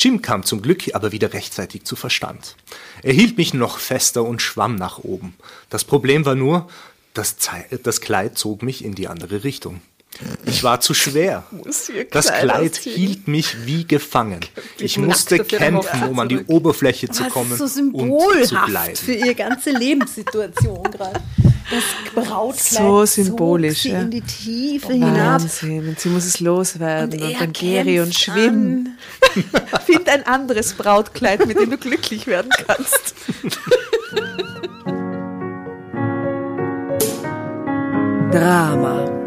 Jim kam zum Glück aber wieder rechtzeitig zu Verstand. Er hielt mich noch fester und schwamm nach oben. Das Problem war nur, das, das Kleid zog mich in die andere Richtung. Ich war zu schwer. Das Kleid hielt mich wie gefangen. Ich musste kämpfen, um an die Oberfläche zu kommen so und zu bleiben. für ihre ganze Lebenssituation gerade. Das Brautkleid so symbolisch sie ja. in die Tiefe oh, hinab. Wahnsinn. Und sie muss es loswerden und, und dann Geri und schwimmen. Find ein anderes Brautkleid, mit dem du glücklich werden kannst. Drama.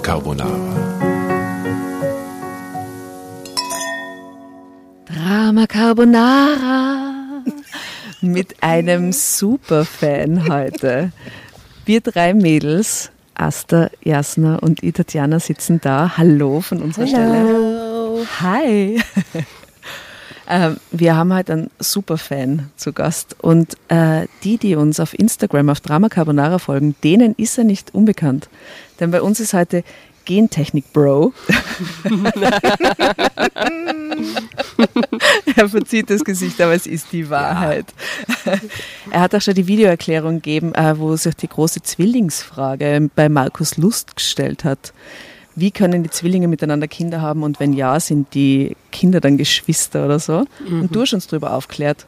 Carbonara. Drama Carbonara. Mit einem Superfan heute. Wir drei Mädels, Asta, Jasna und ich, Tatjana, sitzen da. Hallo von unserer Hallo. Stelle. Hi. Ähm, wir haben heute einen Superfan zu Gast und äh, die, die uns auf Instagram auf Drama Carbonara folgen, denen ist er nicht unbekannt. Denn bei uns ist heute Gentechnik Bro. er verzieht das Gesicht, aber es ist die Wahrheit. Ja. Er hat auch schon die Videoerklärung gegeben, äh, wo sich die große Zwillingsfrage bei Markus Lust gestellt hat wie können die Zwillinge miteinander Kinder haben und wenn ja, sind die Kinder dann Geschwister oder so? Mhm. Und du hast uns darüber aufklärt,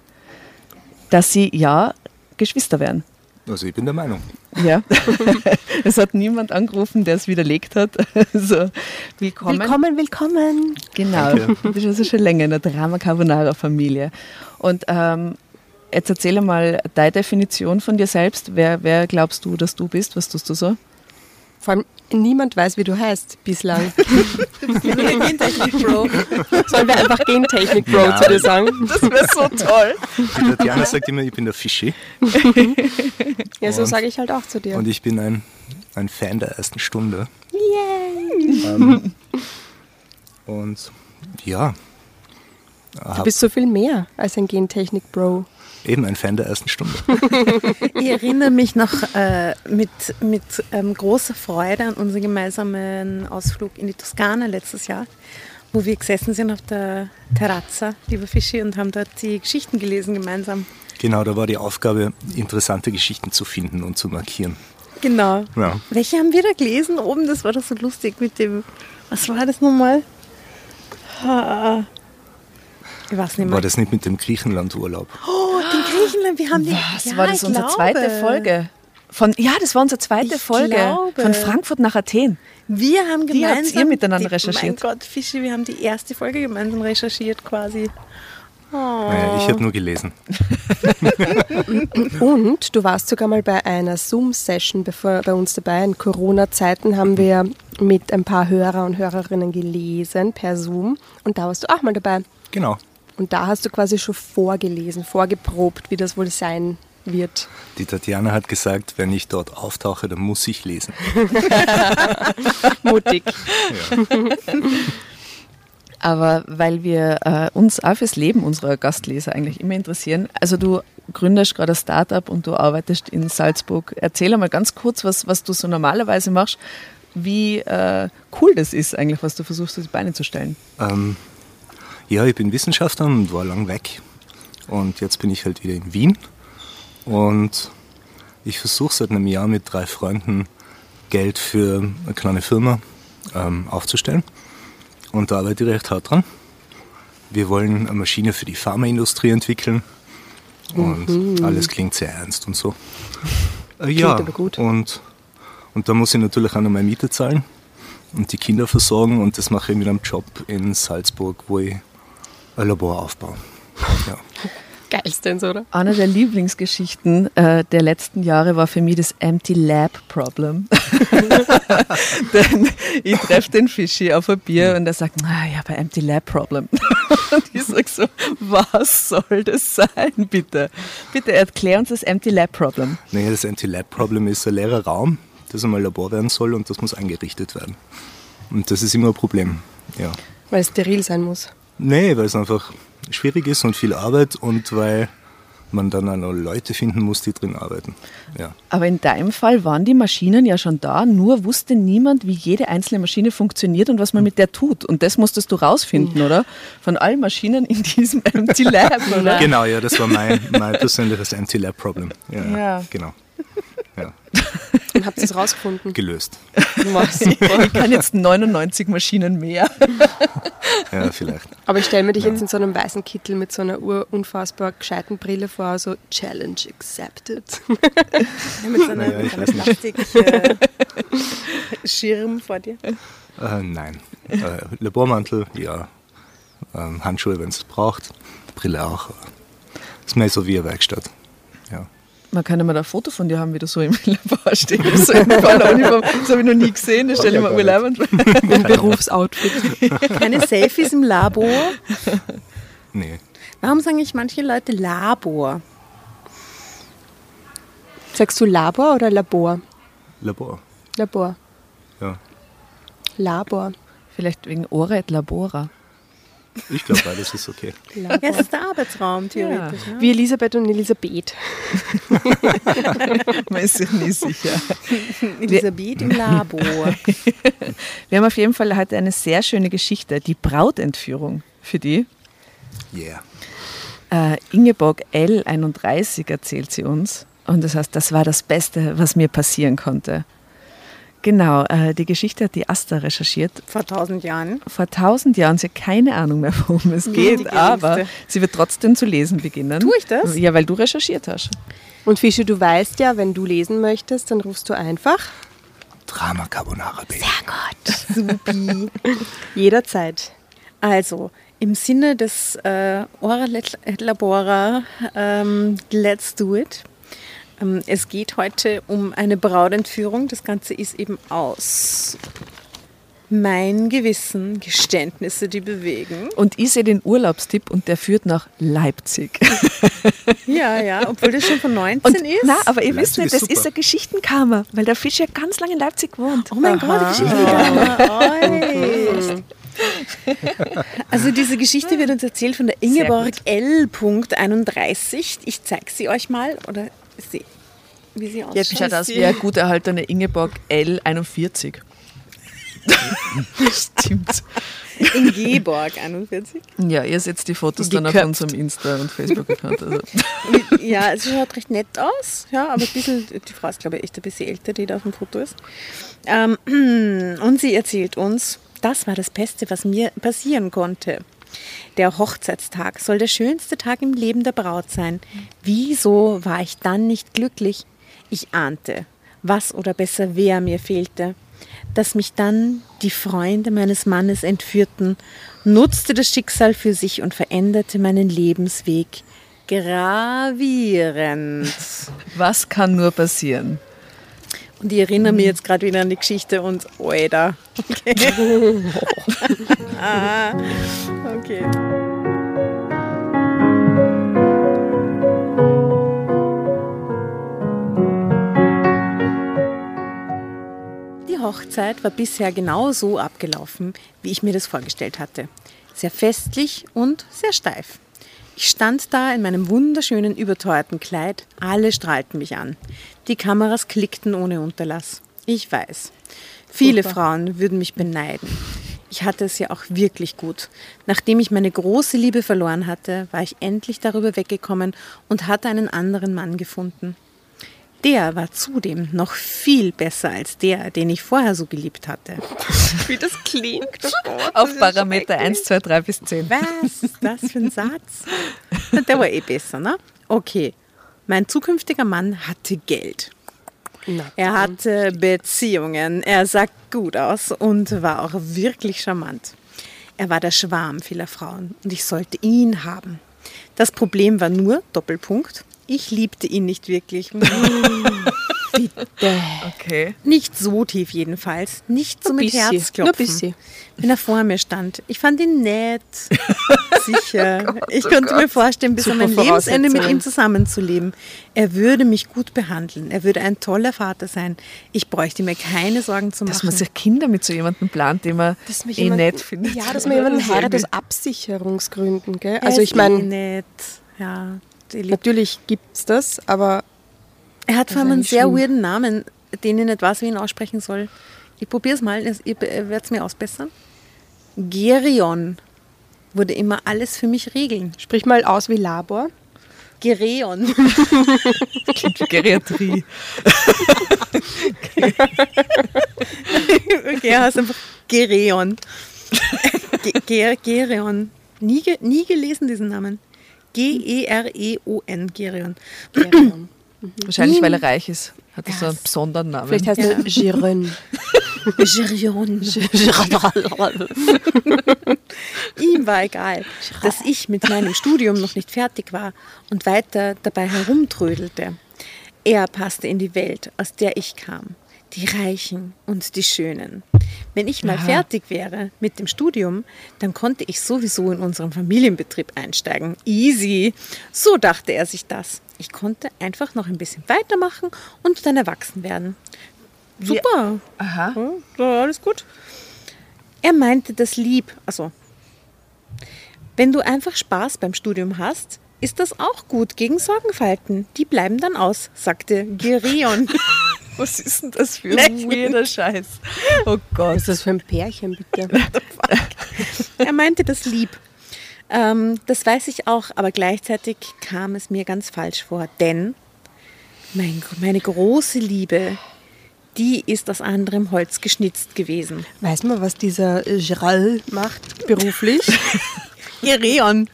dass sie ja Geschwister wären. Also ich bin der Meinung. Ja, es hat niemand angerufen, der es widerlegt hat. Also, willkommen. Willkommen, willkommen. Genau, Danke. du bist also schon länger in der Drama Carbonara Familie. Und ähm, jetzt erzähle mal deine Definition von dir selbst. Wer, wer glaubst du, dass du bist? Was tust du so? Vor allem niemand weiß, wie du heißt bislang. Gentechnik-Bro. Sollen wir einfach Gentechnik-Bro ja. zu dir sagen? Das wäre so toll. Die Tatjana sagt immer, ich bin der Fischi. ja, so sage ich halt auch zu dir. Und ich bin ein, ein Fan der ersten Stunde. Yay! Ähm, und ja. Du bist so viel mehr als ein Gentechnik-Bro. Eben ein Fan der ersten Stunde. ich erinnere mich noch äh, mit, mit ähm, großer Freude an unseren gemeinsamen Ausflug in die Toskana letztes Jahr, wo wir gesessen sind auf der Terrazza, lieber Fischi, und haben dort die Geschichten gelesen gemeinsam. Genau, da war die Aufgabe, interessante Geschichten zu finden und zu markieren. Genau. Ja. Welche haben wir da gelesen oben? Das war doch so lustig mit dem, was war das nochmal? Ich weiß nicht mehr. War das nicht mit dem Griechenlandurlaub? Oh, den Griechenland, wir haben den. Was ja, war das unsere glaube. zweite Folge? Von, ja, das war unsere zweite ich Folge glaube. von Frankfurt nach Athen. Wir haben gemeinsam. Die ihr miteinander die, recherchiert. Mein Gott, Fischi, wir haben die erste Folge gemeinsam recherchiert quasi. Oh. Naja, ich habe nur gelesen. Und du warst sogar mal bei einer Zoom-Session bei uns dabei. In Corona-Zeiten haben wir mit ein paar Hörer und Hörerinnen gelesen per Zoom. Und da warst du auch mal dabei. Genau. Und da hast du quasi schon vorgelesen, vorgeprobt, wie das wohl sein wird. Die Tatjana hat gesagt, wenn ich dort auftauche, dann muss ich lesen. Mutig. Aber weil wir äh, uns auch fürs Leben unserer Gastleser eigentlich immer interessieren, also du gründest gerade ein Startup und du arbeitest in Salzburg. Erzähl einmal ganz kurz, was, was du so normalerweise machst, wie äh, cool das ist eigentlich, was du versuchst, auf die Beine zu stellen. Ähm, ja, ich bin Wissenschaftler und war lang weg. Und jetzt bin ich halt wieder in Wien. Und ich versuche seit einem Jahr mit drei Freunden Geld für eine kleine Firma ähm, aufzustellen. Und da arbeite ich recht hart dran. Wir wollen eine Maschine für die Pharmaindustrie entwickeln. Und mhm. alles klingt sehr ernst und so. Äh, ja, aber gut. Und, und da muss ich natürlich auch noch meine Miete zahlen und die Kinder versorgen. Und das mache ich mit einem Job in Salzburg, wo ich ein Labor aufbauen. Ja. Geilstens, oder? Eine der Lieblingsgeschichten äh, der letzten Jahre war für mich das Empty Lab Problem. Denn ich treffe den Fischi auf ein Bier und er sagt, ah, ich habe ein Empty Lab Problem. und ich sage so, was soll das sein, bitte? Bitte erklär uns das Empty Lab Problem. Naja, das Empty Lab Problem ist ein leerer Raum, das einmal Labor werden soll und das muss eingerichtet werden. Und das ist immer ein Problem, ja. Weil es steril sein muss. Nee, weil es einfach schwierig ist und viel Arbeit und weil man dann auch noch Leute finden muss, die drin arbeiten. Ja. Aber in deinem Fall waren die Maschinen ja schon da, nur wusste niemand, wie jede einzelne Maschine funktioniert und was man mit der tut. Und das musstest du rausfinden, oder? Von allen Maschinen in diesem Empty Lab, oder? Genau, ja, das war mein, mein persönliches Empty Lab Problem. Ja, Ja. genau. Ja, Und habt ihr es rausgefunden? gelöst. Ich kann jetzt 99 Maschinen mehr. Ja, vielleicht. Aber ich stelle mir dich jetzt in so einem weißen Kittel mit so einer ur unfassbar gescheiten Brille vor, so Challenge accepted. Mit so einem Naja. Plastikschirm vor dir. Äh, nein. Äh, Labormantel, ja. Ähm, Handschuhe, wenn es braucht. Brille auch. Ist mehr so wie eine Werkstatt. Man kann ja mal ein Foto von dir haben, wie du so im Labor stehst. So Uniform. Das habe ich noch nie gesehen, das stelle ich mir urleibend. Im Berufsoutfit. Keine Selfies im Labor. Nee. Warum sagen ich manche Leute Labor? Sagst du Labor oder Labor? Labor. Labor. Ja. Labor. Vielleicht wegen Oret Labora. Ich glaube, beides ist okay. Ja, es ist der Arbeitsraum, theoretisch. Ne? Wie Elisabeth und Elisabeth. Man ist sich nie sicher. Elisabeth im Labor. Wir haben auf jeden Fall heute eine sehr schöne Geschichte, die Brautentführung für die. Yeah. Äh, Ingeborg L31 erzählt sie uns. Und das heißt, das war das Beste, was mir passieren konnte. Genau, äh, die Geschichte hat die Asta recherchiert. Vor tausend Jahren. Vor tausend Jahren, sie hat keine Ahnung mehr, worum es die geht, aber sie wird trotzdem zu lesen beginnen. Tue ich das? Ja, weil du recherchiert hast. Und Fische, du weißt ja, wenn du lesen möchtest, dann rufst du einfach Drama Carbonara Baby. Supi. jederzeit. Also, im Sinne des äh, Ora Let- Labora, ähm, let's do it. Ähm, es geht heute um eine Brautentführung. Das Ganze ist eben aus mein Gewissen, Geständnisse, die bewegen. Und ich sehe den Urlaubstipp und der führt nach Leipzig. Ja, ja, obwohl das schon von 19 Und, ist. na, aber ihr Leipzig wisst nicht, ist das super. ist ein Geschichtenkammer, weil der Fisch ja ganz lange in Leipzig wohnt. Oh mein Gott, die Geschichte. Oi. Also diese Geschichte wird uns erzählt von der Ingeborg L. 31. Ich zeige sie euch mal oder sie, wie sie ausschaut. Jetzt schaut aus wie eine gut erhaltene Ingeborg L41. Stimmt. Ingeborg 41. Ja, ihr setzt die Fotos dann auf Geköpft. unserem Insta- und Facebook-Account. Also. Ja, sie schaut recht nett aus, ja, aber ein bisschen, die Frau ist glaube ich echt ein bisschen älter, die da auf dem Foto ist. Ähm, und sie erzählt uns, das war das Beste, was mir passieren konnte. Der Hochzeitstag soll der schönste Tag im Leben der Braut sein. Wieso war ich dann nicht glücklich? Ich ahnte, was oder besser wer mir fehlte. Dass mich dann die Freunde meines Mannes entführten, nutzte das Schicksal für sich und veränderte meinen Lebensweg gravierend. Was kann nur passieren? Und ich erinnere mich jetzt gerade wieder an die Geschichte und Alter. Okay. Ah, okay. Die Hochzeit war bisher genau so abgelaufen, wie ich mir das vorgestellt hatte. Sehr festlich und sehr steif. Ich stand da in meinem wunderschönen überteuerten Kleid. Alle strahlten mich an. Die Kameras klickten ohne Unterlass. Ich weiß. Viele Frauen würden mich beneiden. Ich hatte es ja auch wirklich gut. Nachdem ich meine große Liebe verloren hatte, war ich endlich darüber weggekommen und hatte einen anderen Mann gefunden. Der war zudem noch viel besser als der, den ich vorher so geliebt hatte. Wie das klingt. Auf Parameter 1, 2, 3 bis 10. Was ist das für ein Satz? Der war eh besser, ne? Okay. Mein zukünftiger Mann hatte Geld. Er hatte Beziehungen, er sah gut aus und war auch wirklich charmant. Er war der Schwarm vieler Frauen und ich sollte ihn haben. Das Problem war nur, Doppelpunkt, ich liebte ihn nicht wirklich. Okay. Nicht so tief jedenfalls, nicht so Ein mit bisschen, Herzklopfen. nur ein bisschen. Wenn er vor mir stand. Ich fand ihn nett, sicher. ich konnte mir vorstellen, bis an Super mein Lebensende mit ihm zusammenzuleben. Er würde mich gut behandeln. Er würde ein toller Vater sein. Ich bräuchte mir keine Sorgen zu Dass machen. man sich Kinder mit so jemandem plant, den man Dass eh jemanden- nett findet. Ja, dass man jemanden heiratet aus Absicherungsgründen, gell? Also ich meine, eh nett. Ja. Lieb. Natürlich gibt es das, aber Er hat vor allem einen sehr schlimm. weirden Namen, den ich nicht weiß, wie ich ihn aussprechen soll. Ich probiere es mal, ihr werdet es mir ausbessern. Gerion würde immer alles für mich regeln. sprich mal aus wie Labor. Gereon. Klingt wie Geriatrie. okay, er heißt einfach Gereon. Ge Ger Gereon. Nie, ge nie gelesen diesen Namen. E G-E-R-E-O-N, Gereon. Wahrscheinlich, weil er reich ist. Hat er so einen besonderen Namen. Vielleicht heißt er Giron. Gerion. Ihm war egal, dass ich mit meinem Studium noch nicht fertig war und weiter dabei herumtrödelte. Er passte in die Welt, aus der ich kam. Die Reichen und die Schönen. Wenn ich mal Aha. fertig wäre mit dem Studium, dann konnte ich sowieso in unseren Familienbetrieb einsteigen. Easy. So dachte er sich das. Ich konnte einfach noch ein bisschen weitermachen und dann erwachsen werden. Super. Aha. Ja, ja, alles gut. Er meinte das lieb. Also, wenn du einfach Spaß beim Studium hast, ist das auch gut gegen Sorgenfalten. Die bleiben dann aus, sagte Gereon. Was ist denn das für ein weirder Scheiß? Oh Gott. Was ist das für ein Pärchen, bitte? er meinte das lieb. Ähm, das weiß ich auch, aber gleichzeitig kam es mir ganz falsch vor, denn mein, meine große Liebe, die ist aus anderem Holz geschnitzt gewesen. Weiß man, was dieser Giral macht beruflich? Gereon.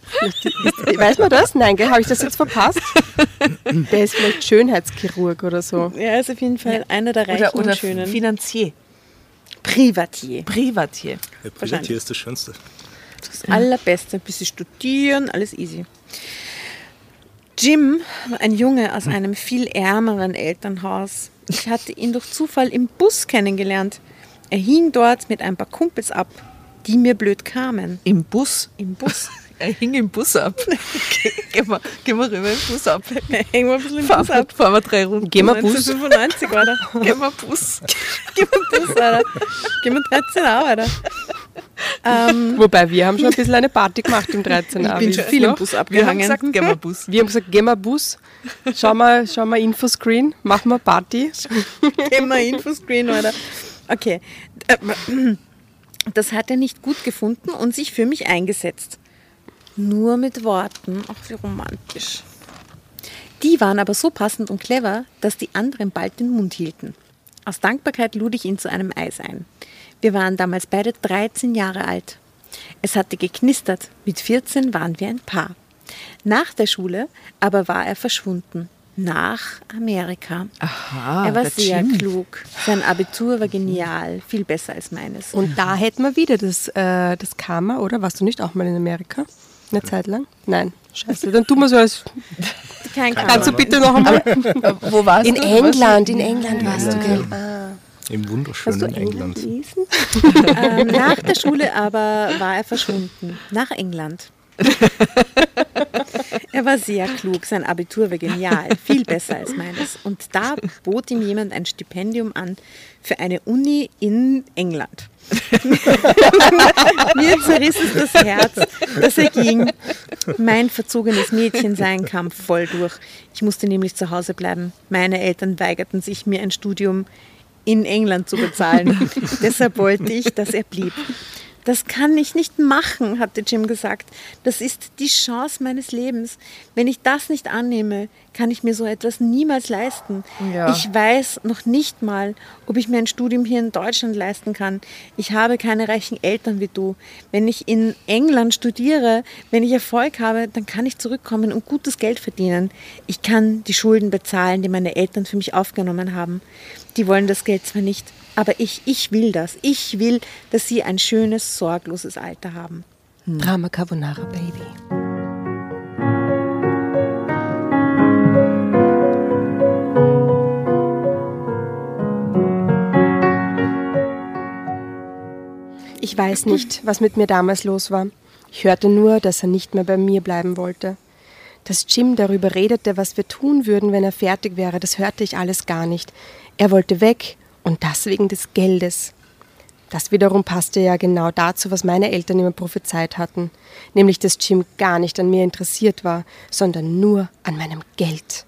Weiß man das? Nein? Habe ich das jetzt verpasst? Der ist vielleicht Schönheitschirurg oder so. Er ist auf jeden Fall einer der reichen Oder, oder und schönen. Finanzier. Privatier. Privatier. Der Privatier ist das Schönste. Das Allerbeste. Ein bisschen studieren, alles easy. Jim war ein Junge aus einem viel ärmeren Elternhaus. Ich hatte ihn durch Zufall im Bus kennengelernt. Er hing dort mit ein paar Kumpels ab, die mir blöd kamen. Im Bus. Im Bus. Er hing im Bus ab. Ge- Gehen wir, gehen wir rüber im Bus ab. Hängen wir ein bisschen im Fahren Bus wir, ab. fahren wir drei Runden. Gehen wir Bus. 1995, Alter. Gehen wir Bus. Gehen wir Bus, Alter. Gehen wir 13 Uhr, Alter. Ähm, Wobei, wir haben schon ein bisschen eine Party gemacht im 13. ich bin schon viel im Bus Wir haben abgehangen. gesagt, gehen wir Bus. Wir haben gesagt, gehen wir Bus, schau mal, schau mal Infoscreen, machen wir Party. Immer Infoscreen, oder? Okay. Das hat er nicht gut gefunden und sich für mich eingesetzt. Nur mit Worten, auch wie romantisch. Die waren aber so passend und clever, dass die anderen bald den Mund hielten. Aus Dankbarkeit lud ich ihn zu einem Eis ein. Wir waren damals beide 13 Jahre alt. Es hatte geknistert, mit 14 waren wir ein Paar. Nach der Schule aber war er verschwunden. Nach Amerika. Aha, er war sehr Jim. klug. Sein Abitur war genial, viel besser als meines. Und da hätten wir wieder das, äh, das Karma, oder? Warst du nicht auch mal in Amerika? Eine Zeit lang? Nein. Scheiße, dann tun wir so als. kein Kannst du Karma. bitte noch einmal? Äh, Wo warst In du? England, in England warst du, gell? Ah. Im Hast du wunderschönen England England. ähm, nach der Schule aber war er verschwunden. Nach England. er war sehr klug, sein Abitur war genial, viel besser als meines. Und da bot ihm jemand ein Stipendium an für eine Uni in England. Mir zerriss es das Herz, dass er ging. Mein verzogenes Mädchensein kam voll durch. Ich musste nämlich zu Hause bleiben. Meine Eltern weigerten sich, mir ein Studium in England zu bezahlen. Deshalb wollte ich, dass er blieb. Das kann ich nicht machen, hatte Jim gesagt. Das ist die Chance meines Lebens. Wenn ich das nicht annehme, kann ich mir so etwas niemals leisten. Ja. Ich weiß noch nicht mal, ob ich mir ein Studium hier in Deutschland leisten kann. Ich habe keine reichen Eltern wie du. Wenn ich in England studiere, wenn ich Erfolg habe, dann kann ich zurückkommen und gutes Geld verdienen. Ich kann die Schulden bezahlen, die meine Eltern für mich aufgenommen haben. Die wollen das Geld zwar nicht, aber ich, ich will das. Ich will, dass sie ein schönes, sorgloses Alter haben. Drama Carbonara Baby. Ich weiß nicht, was mit mir damals los war. Ich hörte nur, dass er nicht mehr bei mir bleiben wollte. Dass Jim darüber redete, was wir tun würden, wenn er fertig wäre, das hörte ich alles gar nicht. Er wollte weg und das wegen des Geldes. Das wiederum passte ja genau dazu, was meine Eltern immer prophezeit hatten, nämlich dass Jim gar nicht an mir interessiert war, sondern nur an meinem Geld.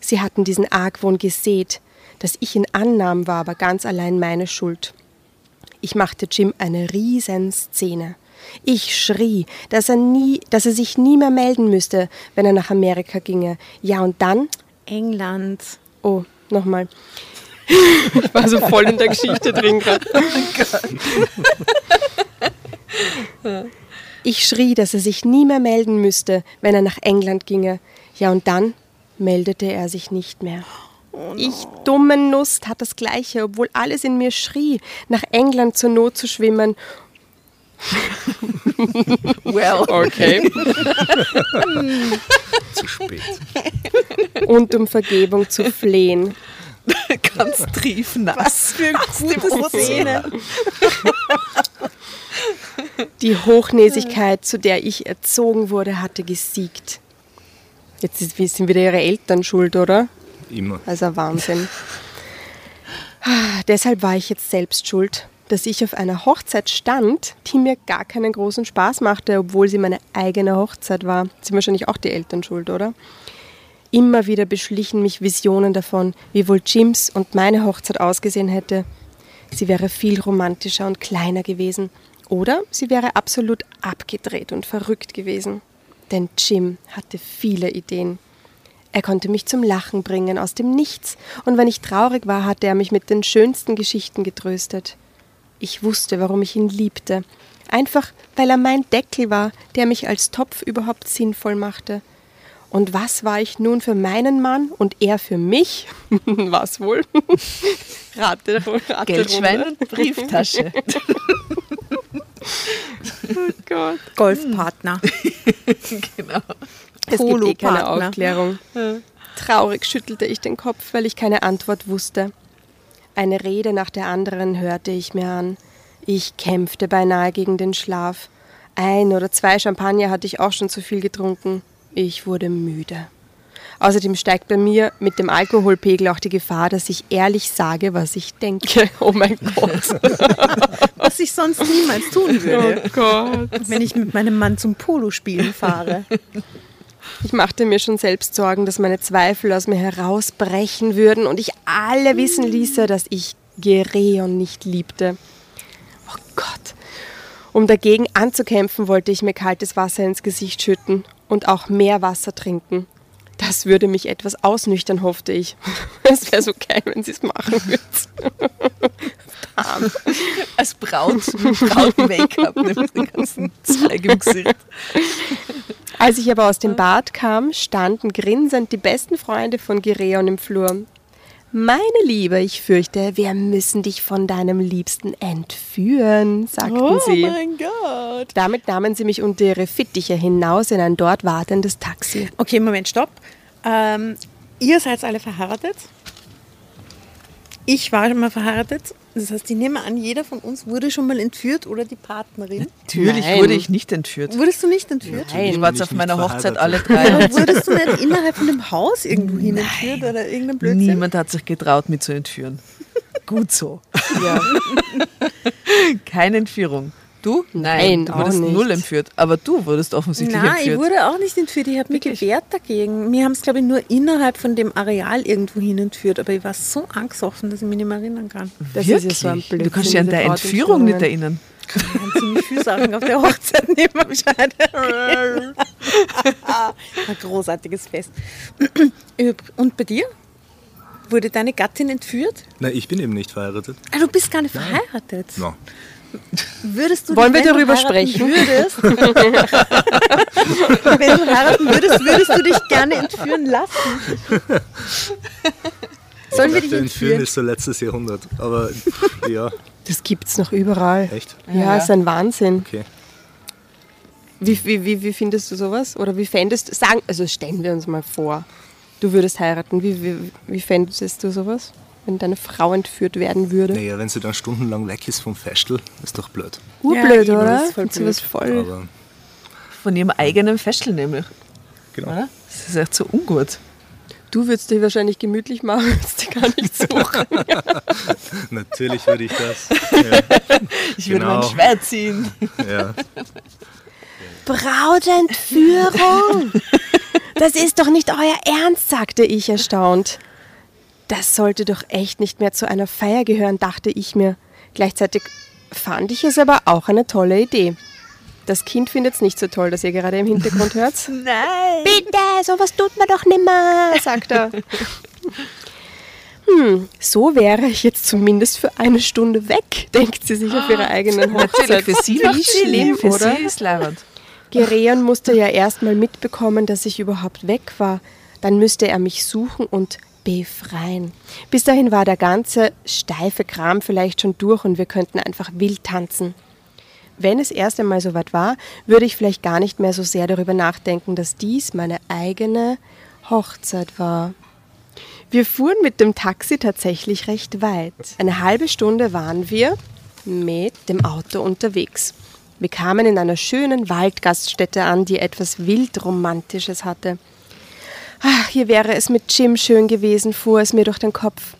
Sie hatten diesen Argwohn gesät, dass ich ihn annahm, war aber ganz allein meine Schuld. Ich machte Jim eine Riesenszene. Ich schrie, dass er nie, dass er sich nie mehr melden müsste, wenn er nach Amerika ginge. Ja, und dann? England. Oh, nochmal. Ich war so voll in der Geschichte drin gerade. Ich schrie, dass er sich nie mehr melden müsste, wenn er nach England ginge. Ja, und dann meldete er sich nicht mehr. Ich, dumme Nuss, tat das Gleiche, obwohl alles in mir schrie, nach England zur Not zu schwimmen. Well, Okay. Zu spät. Und um Vergebung zu flehen. ganz triefnass. Für gute Szene. Die Hochnäsigkeit, zu der ich erzogen wurde, hatte gesiegt. Jetzt ist, sind wieder ihre Eltern schuld, oder? Immer. Also Wahnsinn. Deshalb war ich jetzt selbst schuld, dass ich auf einer Hochzeit stand, die mir gar keinen großen Spaß machte, obwohl sie meine eigene Hochzeit war. Sind wahrscheinlich auch die Eltern schuld, oder? Immer wieder beschlichen mich Visionen davon, wie wohl Jims und meine Hochzeit ausgesehen hätte. Sie wäre viel romantischer und kleiner gewesen. Oder sie wäre absolut abgedreht und verrückt gewesen. Denn Jim hatte viele Ideen. Er konnte mich zum Lachen bringen aus dem Nichts, und wenn ich traurig war, hatte er mich mit den schönsten Geschichten getröstet. Ich wusste, warum ich ihn liebte. Einfach, weil er mein Deckel war, der mich als Topf überhaupt sinnvoll machte. Und was war ich nun für meinen Mann und er für mich? was wohl? rate, rate Geldschwein und Brieftasche. Oh Gott. Golfpartner. genau. Es gibt eh keine Polo-Partner. Aufklärung. Traurig schüttelte ich den Kopf, weil ich keine Antwort wusste. Eine Rede nach der anderen hörte ich mir an. Ich kämpfte beinahe gegen den Schlaf. Ein oder zwei Champagner hatte ich auch schon zu viel getrunken. Ich wurde müde. Außerdem steigt bei mir mit dem Alkoholpegel auch die Gefahr, dass ich ehrlich sage, was ich denke. Oh mein Gott. Was ich sonst niemals tun würde, Oh Gott. wenn ich mit meinem Mann zum Polospielen fahre. Ich machte mir schon selbst Sorgen, dass meine Zweifel aus mir herausbrechen würden und ich alle wissen ließe, dass ich Gereon nicht liebte. Oh Gott. Um dagegen anzukämpfen, wollte ich mir kaltes Wasser ins Gesicht schütten und auch mehr Wasser trinken. Das würde mich etwas ausnüchtern, hoffte ich. Es wäre so geil, wenn sie es machen würde. Als Braut mit Braut-Make-up, ne, mit dem ganzen Zeug im Gesicht. Als ich aber aus dem Bad kam, standen grinsend die besten Freunde von Gireon im Flur. Meine Liebe, ich fürchte, wir müssen dich von deinem Liebsten entführen, sagten sie. Gott. Damit nahmen sie mich unter ihre Fittiche hinaus in ein dort wartendes Taxi. Okay, Moment, stopp. Ähm, ihr seid alle verheiratet. Ich war schon mal verheiratet. Das heißt, ich nehme an, jeder von uns wurde schon mal entführt oder die Partnerin. Natürlich Nein. wurde ich nicht entführt. Wurdest du nicht entführt? Nein. Ich war bin auf meiner Hochzeit alle drei. Wurdest du nicht innerhalb von dem Haus irgendwo hin entführt oder irgendein Blödsinn? Niemand hat sich getraut, mich zu entführen. Gut so. Ja. Keine Entführung. Du? Nein, du auch wurdest nicht. null entführt. Aber du wurdest offensichtlich Nein, ich entführt. wurde auch nicht entführt. Ich habe mich gewehrt dagegen. Wir haben es, glaube ich, nur innerhalb von dem Areal irgendwo hin entführt. Aber ich war so angstoffen, dass ich mich nicht mehr erinnern kann. Das Wirklich? ist ja so ein Blödsinn. du kannst dich an der Entführung nicht erinnern. Ich habe ziemlich viele Sachen auf der Hochzeit mehr Bescheid erinnern. Ein großartiges Fest. Und bei dir? Wurde deine Gattin entführt? Nein, ich bin eben nicht verheiratet. Ah, du bist gar nicht verheiratet. No. Würdest du Wollen dich, wir darüber sprechen? Würdest, wenn du heiraten würdest, würdest du dich gerne entführen lassen? Sollen wir dich Entführen entführen? ist so letztes Jahrhundert. Aber ja, Das gibt's noch überall. echt. Ja, Ja. ist ein Wahnsinn. Okay. Wie, wie, wie, wie findest du sowas? Oder wie fändest du, sagen, also stellen wir uns mal vor, du würdest heiraten. Wie, wie, wie fändest du sowas, wenn deine Frau entführt werden würde? Naja, wenn sie dann stundenlang weg ist vom Festel, ist doch blöd. Urblöd, Ja, oder? das ist voll Und sowas voll. Aber Von ihrem eigenen Festel nämlich. genau. Oder? Das ist echt so ungut. Du würdest dich wahrscheinlich gemütlich machen, würdest dich gar nicht suchen. Natürlich würde ich das. Ja. Ich würde Genau. mein Schwert ziehen. Ja. Brautentführung! Das ist doch nicht euer Ernst, sagte ich erstaunt. Das sollte doch echt nicht mehr zu einer Feier gehören, dachte ich mir. Gleichzeitig fand ich es aber auch eine tolle Idee. Das Kind findet es nicht so toll, dass ihr gerade im Hintergrund hört. Nein. Bitte, sowas tut man doch nimmer, sagt er. Hm, so wäre ich jetzt zumindest für eine Stunde weg, denkt sie sich auf ihrer eigenen Hochzeit. Natürlich, für sie sie schlimm, Für oder? sie ist leibend. Gereon musste ja erst mal mitbekommen, dass ich überhaupt weg war. Dann müsste er mich suchen und befreien. Bis dahin war der ganze steife Kram vielleicht schon durch und wir könnten einfach wild tanzen. Wenn es erst einmal soweit war, würde ich vielleicht gar nicht mehr so sehr darüber nachdenken, dass dies meine eigene Hochzeit war. Wir fuhren mit dem Taxi tatsächlich recht weit. Eine halbe Stunde waren wir mit dem Auto unterwegs. Wir kamen in einer schönen Waldgaststätte an, die etwas wildromantisches hatte. Ach, hier wäre es mit Jim schön gewesen, fuhr es mir durch den Kopf.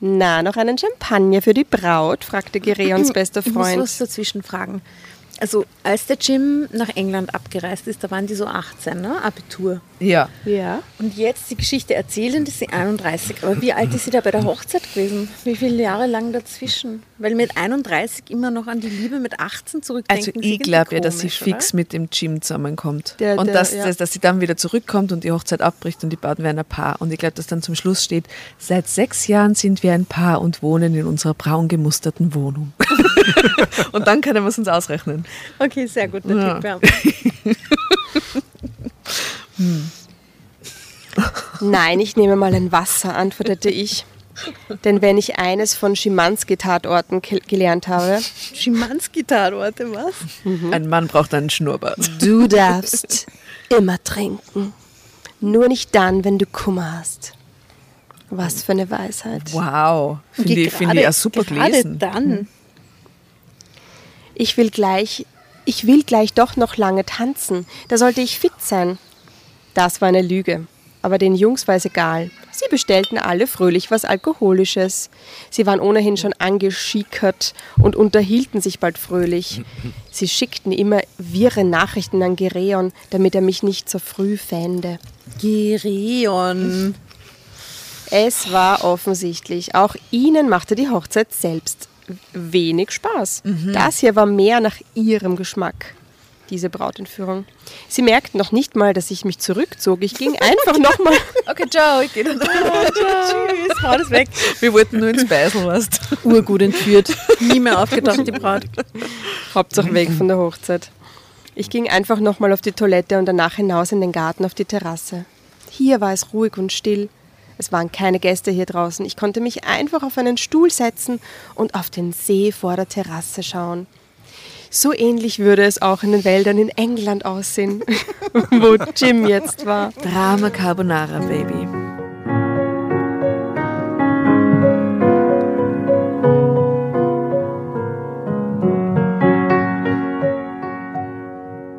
Na, noch einen Champagner für die Braut? fragte Gereons bester Ich muss Freund. was dazwischen fragen. Also, als der Jim nach England abgereist ist, da waren die so 18, ne? Abitur. Ja. Ja. Und jetzt die Geschichte erzählen, ist sie 31. Aber wie alt ist sie da bei der Hochzeit gewesen? Wie viele Jahre lang dazwischen? Weil mit 31 immer noch an die Liebe mit 18 zurückdenken. Also ich glaube ja, dass sie fix oder? mit dem Jim zusammenkommt. Der- und der- dass, ja. dass, dass sie dann wieder zurückkommt und die Hochzeit abbricht und die beiden werden ein Paar. Und ich glaube, dass dann zum Schluss steht, seit sechs Jahren sind wir ein Paar und wohnen in unserer braun gemusterten Wohnung. und dann können wir es uns ausrechnen. Okay, sehr gut, der Ja. Tipp, ja. Nein, ich nehme mal ein Wasser, antwortete ich. Denn wenn ich eines von Schimanski-Tatorten gelernt habe, Schimanski-Tatorte, was? Ein Mann braucht einen Schnurrbart. du darfst immer trinken. Nur nicht dann, wenn du Kummer hast. Was für eine Weisheit. Wow. Finde ich, finde ich auch super gerade gelesen. dann. Ich will gleich, ich will gleich doch noch lange tanzen. Da sollte ich fit sein. Das war eine Lüge. Aber den Jungs war es egal. Sie bestellten alle fröhlich was Alkoholisches. Sie waren ohnehin schon angeschickert und unterhielten sich bald fröhlich. Sie schickten immer wirre Nachrichten an Gereon, damit er mich nicht so früh fände. Gereon. Es war offensichtlich, auch ihnen machte die Hochzeit selbst wenig Spaß. Das hier war mehr nach ihrem Geschmack, diese Brautentführung. Sie merkten noch nicht mal, dass ich mich zurückzog. Ich ging einfach nochmal. Okay, ciao, ich gehe dann. Tschüss, hau das weg. Wir wollten nur ins Beisel, weißt du. Urgut entführt. Nie mehr aufgetaucht, die Braut. Hauptsache weg von der Hochzeit. Ich ging einfach nochmal auf die Toilette und danach hinaus in den Garten auf die Terrasse. Hier war es ruhig und still. Es waren keine Gäste hier draußen. Ich konnte mich einfach auf einen Stuhl setzen und auf den See vor der Terrasse schauen. So ähnlich würde es auch in den Wäldern in England aussehen, wo Jim jetzt war. Drama Carbonara, Baby.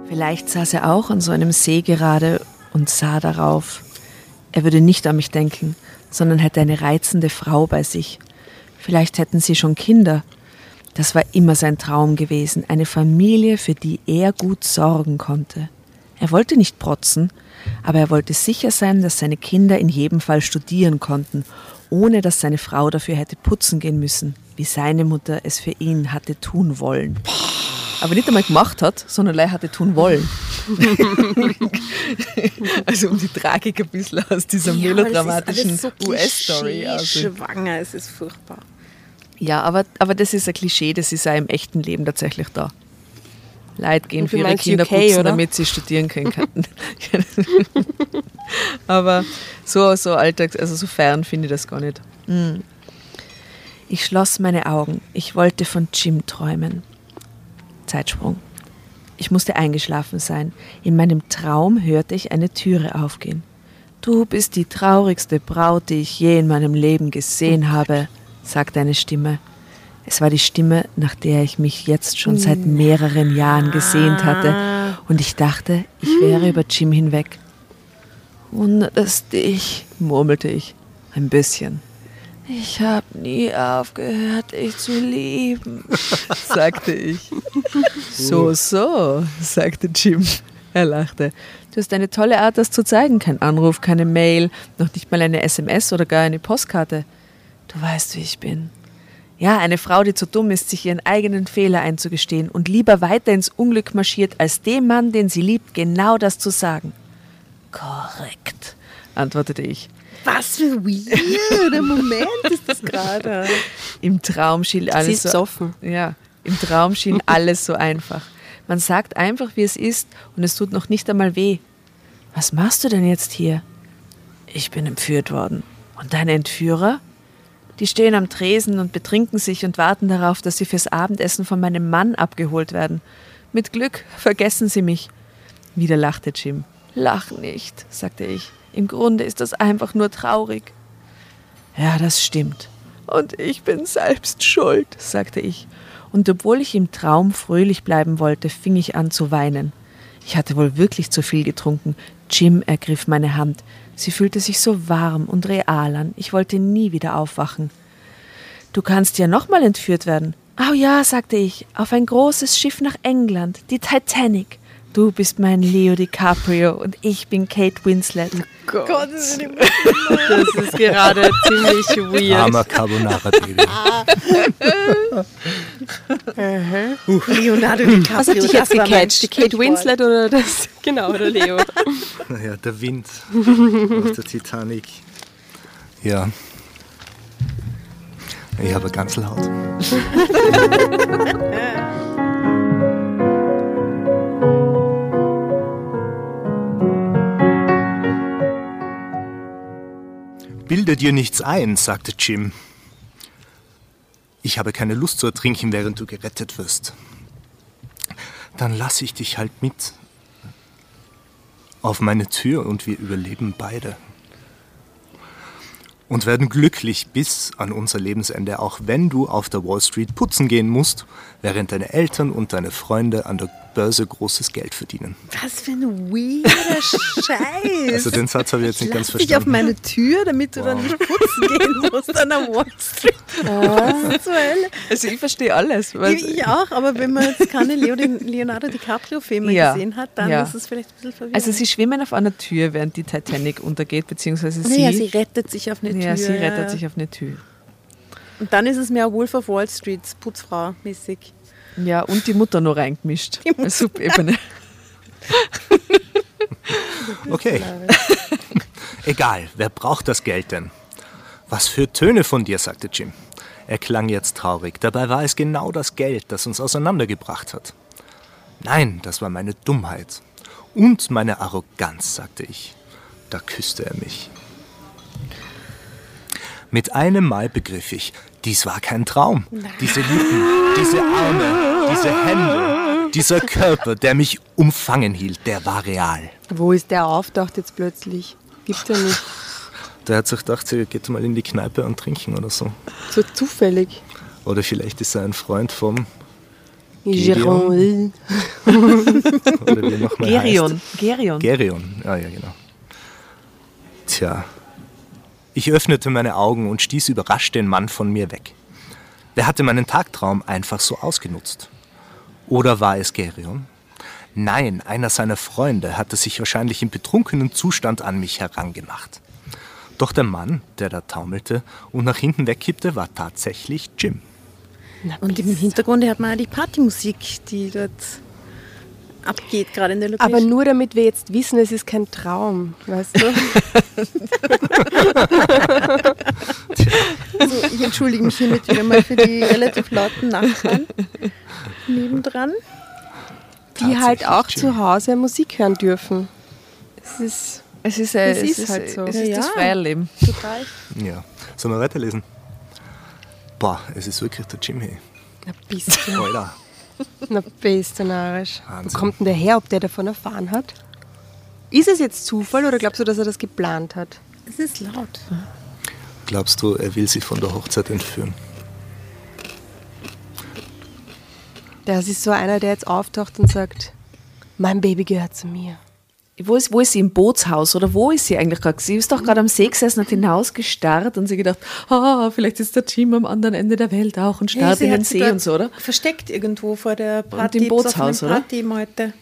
Vielleicht saß er auch an so einem See gerade und sah darauf. Er würde nicht an mich denken, sondern hätte eine reizende Frau bei sich. Vielleicht hätten sie schon Kinder. Das war immer sein Traum gewesen, eine Familie, für die er gut sorgen konnte. Er wollte nicht protzen, aber er wollte sicher sein, dass seine Kinder in jedem Fall studieren konnten, ohne dass seine Frau dafür hätte putzen gehen müssen, wie seine Mutter es für ihn hatte tun wollen. Aber nicht einmal gemacht hat, sondern leider hatte tun wollen. also um die Tragik ein bisschen aus dieser melodramatischen US-Story. Also. Schwanger, es ist furchtbar. Ja, aber, aber das ist ein Klischee, das ist auch im echten Leben tatsächlich da. Leute gehen für ihre Kinder UK, putzen, oder? damit sie studieren können. aber so, so alltags, also so fern finde ich das gar nicht. Hm. Ich schloss meine Augen. Ich wollte von Jim träumen. Zeitsprung. Ich musste eingeschlafen sein. In meinem Traum hörte ich eine Türe aufgehen. Du bist die traurigste Braut, die ich je in meinem Leben gesehen habe, sagte eine Stimme. Es war die Stimme, nach der ich mich jetzt schon seit mehreren Jahren gesehnt hatte, und ich dachte, ich wäre über Jim hinweg. wundert es dich, murmelte ich. Ein bisschen. Ich habe nie aufgehört, dich zu lieben, sagte ich. So, so, sagte Jim. Er lachte. Du hast eine tolle Art, das zu zeigen. Kein Anruf, keine Mail, noch nicht mal eine SMS oder gar eine Postkarte. Du weißt, wie ich bin. Ja, eine Frau, die zu dumm ist, sich ihren eigenen Fehler einzugestehen und lieber weiter ins Unglück marschiert, als dem Mann, den sie liebt, genau das zu sagen. Korrekt, antwortete ich. Was für ein weirder Moment ist das gerade. Im Traum schien Sie alles ist so besoffen. Ja, im Traum schien alles so einfach. Man sagt einfach, wie es ist und es tut noch nicht einmal weh. Was machst du denn jetzt hier? Ich bin entführt worden. Und deine Entführer? Die stehen am Tresen und betrinken sich und warten darauf, dass sie fürs Abendessen von meinem Mann abgeholt werden. Mit Glück vergessen sie mich. Wieder lachte Jim. Lach nicht, sagte ich. Im Grunde ist das einfach nur traurig. Ja, das stimmt. Und ich bin selbst schuld, sagte ich. Und obwohl ich im Traum fröhlich bleiben wollte, fing ich an zu weinen. Ich hatte wohl wirklich zu viel getrunken. Jim ergriff meine Hand. Sie fühlte sich so warm und real an. Ich wollte nie wieder aufwachen. Du kannst ja nochmal entführt werden. Oh ja, sagte ich, auf ein großes Schiff nach England, die Titanic. Du bist mein Leo DiCaprio und ich bin Kate Winslet. Gott, das ist nicht Das ist gerade ziemlich weird. Armer Carbonara-Baby. Leonardo DiCaprio. Was hat dich jetzt gecatcht? Die Kate. Winslet oder das? Genau, oder Leo? Naja, der Wind auf der Titanic. Ja. Ich habe Ganzelhaut. Bilde dir nichts ein, sagte Jim. Ich habe keine Lust zu ertrinken, während du gerettet wirst. Dann lasse ich dich halt mit auf meine Tür und wir überleben beide. Und werden glücklich bis an unser Lebensende, auch wenn du auf der Wall Street putzen gehen musst, während deine Eltern und deine Freunde an der Börse großes Geld verdienen. Was für ein weirder Scheiß. Also den Satz habe ich jetzt nicht ganz Lass dich auf verstanden. meine Tür, damit du dann nicht putzen gehen musst an der Wall Street. Hölle? Also ich verstehe alles. Ich, ich auch, aber wenn man jetzt keine Leo, Leonardo DiCaprio-Filme Ja. gesehen hat, dann Ja. ist es vielleicht ein bisschen verwirrend. Also sie schwimmen auf einer Tür, während die Titanic untergeht, beziehungsweise sie, naja, sie rettet sich auf eine Tür. ja, sie rettet sich auf eine Tür. Und dann ist es mehr Wolf of Wall Street, Putzfrau-mäßig. Ja, und die Mutter noch reingemischt. Die Mutter. Subebene. Okay. Egal, wer braucht das Geld denn? Was für Töne von dir, sagte Jim. Er klang jetzt traurig. Dabei war es genau das Geld, das uns auseinandergebracht hat. Nein, das war meine Dummheit. Und meine Arroganz, sagte ich. Da küsste er mich. Mit einem Mal begriff ich, dies war kein Traum. Diese Lippen, diese Arme, diese Hände, dieser Körper, der mich umfangen hielt, der war real. Wo ist der auftaucht jetzt plötzlich? Gibt's ja nicht. Der hat sich gedacht, sie geht mal in die Kneipe und trinken oder so. So zufällig. Oder vielleicht ist er ein Freund vom, Giron. oder wie er nochmal Gerion. heißt. Gerion. Gerion, ja, ja, genau. Tja. Ich öffnete meine Augen und stieß überrascht den Mann von mir weg. Wer hatte meinen Tagtraum einfach so ausgenutzt? Oder war es Gerion? Nein, einer seiner Freunde hatte sich wahrscheinlich im betrunkenen Zustand an mich herangemacht. Doch der Mann, der da taumelte und nach hinten wegkippte, war tatsächlich Jim. Und im Hintergrund hört man auch die Partymusik, die dort abgeht, gerade in der Location. Aber nur damit wir jetzt wissen, es ist kein Traum, weißt du? Also, ich entschuldige mich hiermit wieder mal für die relativ lauten Nachbarn nebendran. Die halt auch Jim. zu Hause Musik hören dürfen. Es ist Es ist, äh, Es es ist halt so. Es ist Ja, das freie Leben. Total. Ja. Sollen wir weiterlesen? Boah, es ist wirklich der Jim, hey. na bisschen, Alter. Na bisschen narrisch. Wo kommt denn der her, ob der davon erfahren hat? Ist es jetzt Zufall oder glaubst du, dass er das geplant hat? Es ist laut. Glaubst du, er will sie von der Hochzeit entführen? Das ist so einer, der jetzt auftaucht und sagt, mein Baby gehört zu mir. Wo ist, wo ist sie im Bootshaus oder wo ist sie eigentlich gerade? Sie ist doch gerade am See gesessen, hat hinausgestarrt und sie gedacht, ah, vielleicht ist der Team am anderen Ende der Welt auch und starrt sie in den See und so, oder? Versteckt irgendwo vor der Party. im Bootshaus, oder? Partymeute.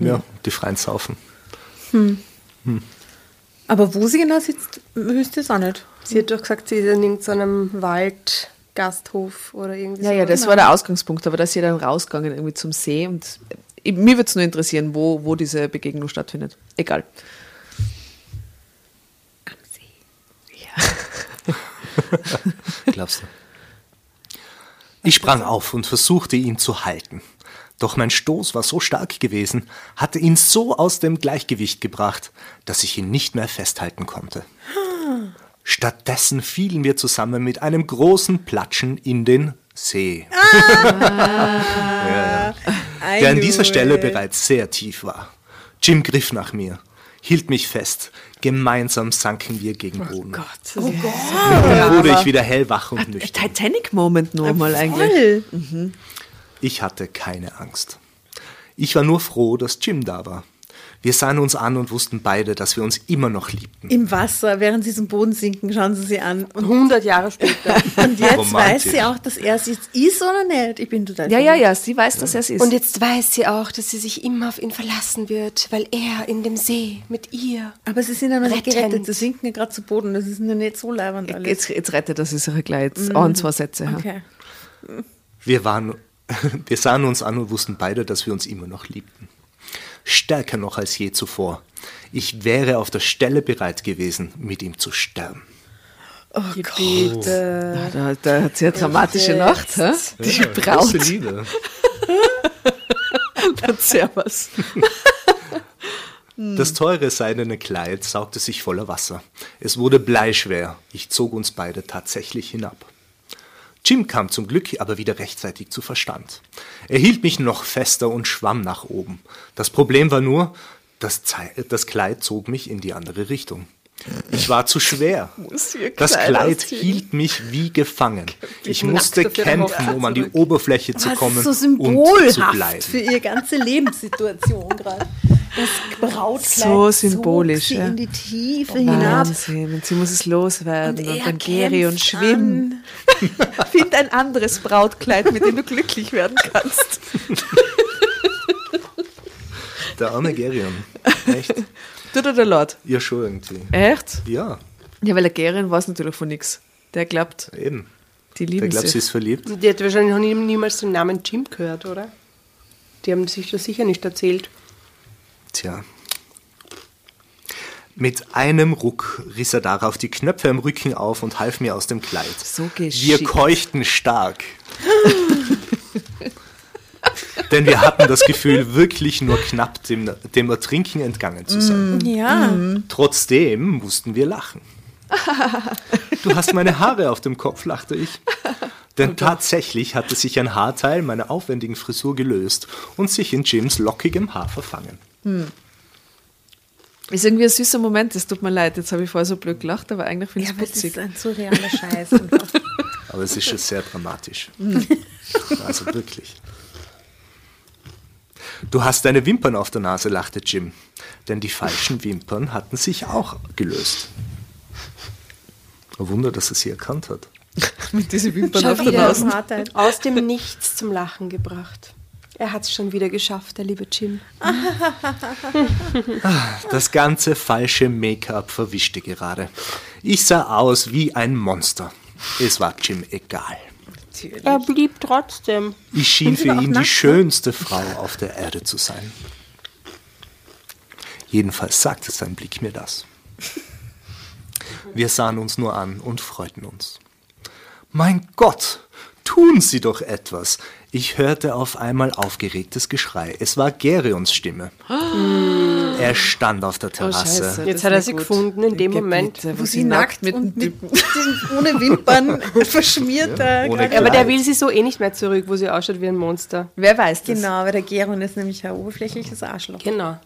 Ja, die freien Saufen. Aber wo sie genau sitzt, wüsste ich es auch nicht. Sie hat doch gesagt, sie ist in irgendeinem Waldgasthof oder irgendwie Ja, so. ja, das war der Ausgangspunkt, aber da ist sie dann rausgegangen irgendwie zum See und mir würde es nur interessieren, wo, wo diese Begegnung stattfindet. Egal. Glaubst du? Ich sprang auf und versuchte ihn zu halten. Doch mein Stoß war so stark gewesen, hatte ihn so aus dem Gleichgewicht gebracht, dass ich ihn nicht mehr festhalten konnte. Stattdessen fielen wir zusammen mit einem großen Platschen in den See, der an dieser Stelle bereits sehr tief war. Jim griff nach mir, hielt mich fest. Gemeinsam sanken wir gegen Boden. Oh Gott. Dann wurde ich wieder hellwach und nüchtern. Titanic-Moment nochmal eigentlich. Voll. Ich hatte keine Angst. Ich war nur froh, dass Jim da war. Wir sahen uns an und wussten beide, dass wir uns immer noch liebten. Im Wasser, während sie zum Boden sinken, schauen sie sie an. Und, 100 Jahre später. und jetzt Romantisch. weiß sie auch, dass er es jetzt ist oder nicht. Ich bin total Ja, ja, verwirrt. ja, sie weiß, dass er es ist. Und jetzt weiß sie auch, dass sie sich immer auf ihn verlassen wird, weil er in dem See mit ihr. Aber sie sind ja noch nicht gerettet. Sie sinken ja gerade zu Boden. Das ist noch nicht so leibend alles. jetzt, jetzt rettet er sich gleich. Jetzt ein, zwei Sätze. ja. Okay. Wir, waren, wir sahen uns an und wussten beide, dass wir uns immer noch liebten. Stärker noch als je zuvor. Ich wäre auf der Stelle bereit gewesen, mit ihm zu sterben. Oh Bitte. Da, da hat sie eine dramatische Jetzt. Nacht. hä? Die Braut. Große Liebe. Servus. Das teure seidene Kleid saugte sich voller Wasser. Es wurde bleischwer. Ich zog uns beide tatsächlich hinab. Jim kam zum Glück aber wieder rechtzeitig zu Verstand. Er hielt mich noch fester und schwamm nach oben. Das Problem war nur, das, Zei das Kleid zog mich in die andere Richtung. Ich war zu schwer. Das Kleid hielt mich wie gefangen. Ich musste kämpfen, um an die. Oberfläche zu Das kommen ist so und zu symbolhaft bleiben. für ihre ganze Lebenssituation gerade. Das Brautkleid So symbolisch, zog sie ja. in die Tiefe hinab. Wahnsinn. Und sie muss es loswerden. Und, er dann Geri und schwimmen. Find ein anderes Brautkleid, mit dem du glücklich werden kannst. Der arme Gerion. Echt? Du oder der Lord? Ja, schon irgendwie. Echt? Ja, Ja, weil der Gerion weiß natürlich von nichts. Der glaubt, eben. die Der lieben glaubt, sie sich. ist verliebt. Die hat wahrscheinlich noch nie, niemals den Namen Jim gehört, oder? Die haben sich das sicher nicht erzählt. Tja. Mit einem Ruck riss er darauf die Knöpfe am Rücken auf und half mir aus dem Kleid. So Wir geschickt. keuchten stark. Denn wir hatten das Gefühl, wirklich nur knapp dem, dem Ertrinken entgangen zu sein. Ja, Trotzdem mussten wir lachen. Du hast meine Haare auf dem Kopf, lachte ich. Denn tatsächlich hatte sich ein Haarteil meiner aufwendigen Frisur gelöst und sich in Jims lockigem Haar verfangen. Ist irgendwie ein süßer Moment, es tut mir leid, jetzt habe ich vorher so blöd gelacht, aber eigentlich finde ja ich aber es es ist putzig. ein surrealer Scheiß. Aber es ist schon sehr dramatisch. Also wirklich. Du hast deine Wimpern auf der Nase, lachte Jim. Denn die falschen Wimpern hatten sich auch gelöst. Ein Wunder, dass er sie erkannt hat. Mit diesen Wimpern Schau auf der. Nase. Aus dem Nichts zum Lachen gebracht. Er hat es schon wieder geschafft, der liebe Jim. Das ganze falsche Make-up verwischte gerade. Ich sah aus wie ein Monster. Es war Jim egal. Er blieb trotzdem. Ich schien für ihn die schönste Frau auf der Erde zu sein. Jedenfalls sagte sein Blick mir das. Wir sahen uns nur an und freuten uns. Mein Gott, tun Sie doch etwas. Ich hörte auf einmal aufgeregtes Geschrei. Es war Gerions Stimme. Er stand auf der Oh, Terrasse. Scheiße, Jetzt das hat er sie gefunden in dem Moment, bitte, Wo sie nackt mit und dem mit, ohne Wimpern verschmiert gerade- Aber der will sie so eh nicht mehr zurück, wo sie ausschaut wie ein Monster. Wer weiß das? Genau, weil der Geron ist nämlich ein oberflächliches Arschloch. Genau.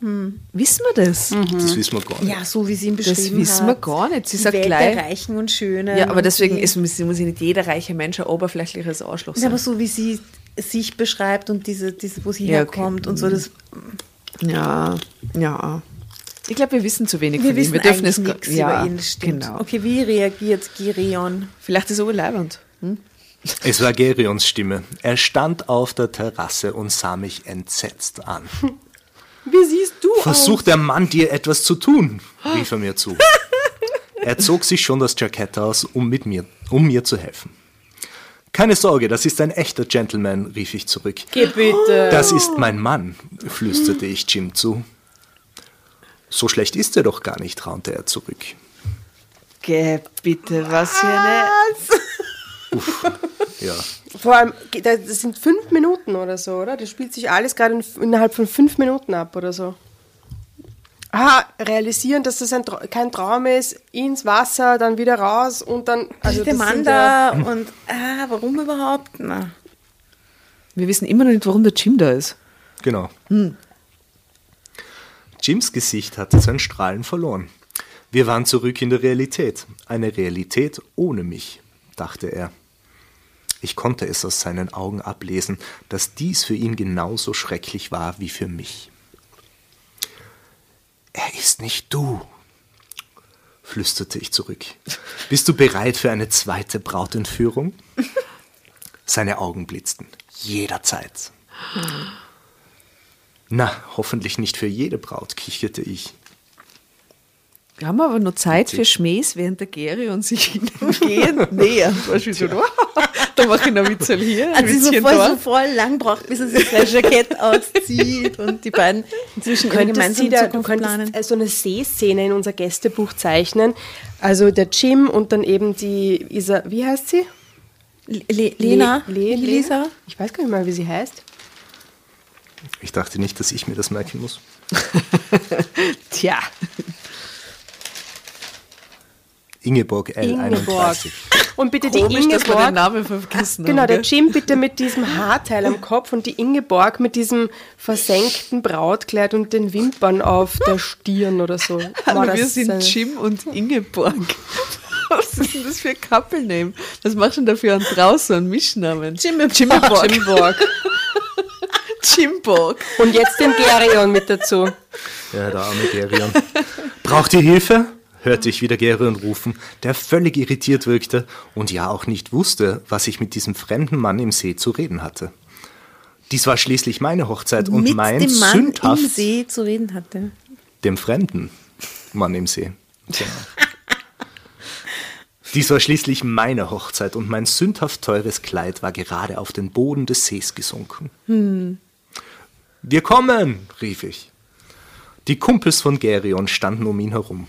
Wissen wir das? Das wissen wir gar nicht. Ja, so wie sie ihn Das beschrieben wissen hat. wir gar nicht. Sie sagt Welt gleich. der Reichen und Schönen. Ja, aber deswegen ist, muss, muss ja nicht jeder reiche Mensch ein oberflächliches Arschloch Ja, sein. aber so wie sie sich beschreibt und diese, diese wo sie Ja, okay. herkommt und so, das Ja, ja. Ich glaube, wir wissen zu wenig Wir von ihm. Wir dürfen es nichts ja, über ihn. Stimmt. Genau. Okay, wie reagiert Girion? Vielleicht ist er urleibend. Es war Gerions Stimme. Er stand auf der Terrasse und sah mich entsetzt an. Wie siehst du Versucht der Mann dir etwas zu tun, rief er mir zu. Er zog sich schon das Jackett aus, um, mit mir, um mir zu helfen. Keine Sorge, das ist ein echter Gentleman, rief ich zurück. Geh bitte. Das ist mein Mann, flüsterte ich Jim zu. So schlecht ist er doch gar nicht, raunte er zurück. Geh bitte, was für eine. Ja, Vor allem, das sind fünf Minuten oder so, oder? Das spielt sich alles gerade in- innerhalb von fünf Minuten ab oder so. Ah, realisieren, dass das ein, Tra- kein Traum ist, ins Wasser, dann wieder raus und dann. Also der Mann ja- da und ah, warum überhaupt? Na. Wir wissen immer noch nicht, warum der Jim da ist. genau. Jims Gesicht hatte sein Strahlen verloren. Wir waren zurück in der Realität. Eine Realität ohne mich, dachte er. Ich konnte es aus seinen Augen ablesen, dass dies für ihn genauso schrecklich war wie für mich. Er ist nicht du, flüsterte ich zurück. Bist du bereit für eine zweite Brautentführung? Seine Augen blitzten. Jederzeit. Na, hoffentlich nicht für jede Braut, kicherte ich. Wir haben aber noch Zeit für Schmähs, während der Geri und sich hingehen nähern. Weißt du, so, da mache ich noch Witzel hier, ein Also sie so voll, da. so voll lang braucht, bis er sich sein Jackett auszieht und die beiden inzwischen ihre Könntest sie da, du Zukunft könntest planen. äh, so eine Seeszene in unser Gästebuch zeichnen. Also der Jim und dann eben die Isa, wie heißt sie? Le Lena? Le, Le, Lisa? Ich weiß gar nicht mal, wie sie heißt. Ich dachte nicht, dass ich mir das merken muss. Tja, Ingeborg L. Ingeborg. 31. Und bitte die komisch, dass wir den Ingeborg. Namen vergessen Genau, haben. der? Jim bitte mit diesem Haarteil am Kopf und die Ingeborg mit diesem versenkten Brautkleid und den Wimpern auf der Stirn oder so. Hallo, wir sind Jim und Ingeborg. Was ist denn das für ein Couple-Name? Was machst du denn da für einen draußen einen Mischnamen? Jimmeborg. Jimmeborg. Jimborg. Jimborg. Und jetzt den Gerion mit dazu. Ja, der arme Gerion. Braucht ihr Hilfe? Hörte ich wieder Gerion rufen, der völlig irritiert wirkte und ja auch nicht wusste, was ich mit diesem fremden Mann im See zu reden hatte. Dies war schließlich meine Hochzeit und mit mein dem Mann sündhaft im See zu reden hatte. dem fremden Mann im See. Genau. Dies war schließlich meine Hochzeit und mein sündhaft teures Kleid war gerade auf den Boden des Sees gesunken. Wir kommen, rief ich. Die Kumpels von Gerion standen um ihn herum.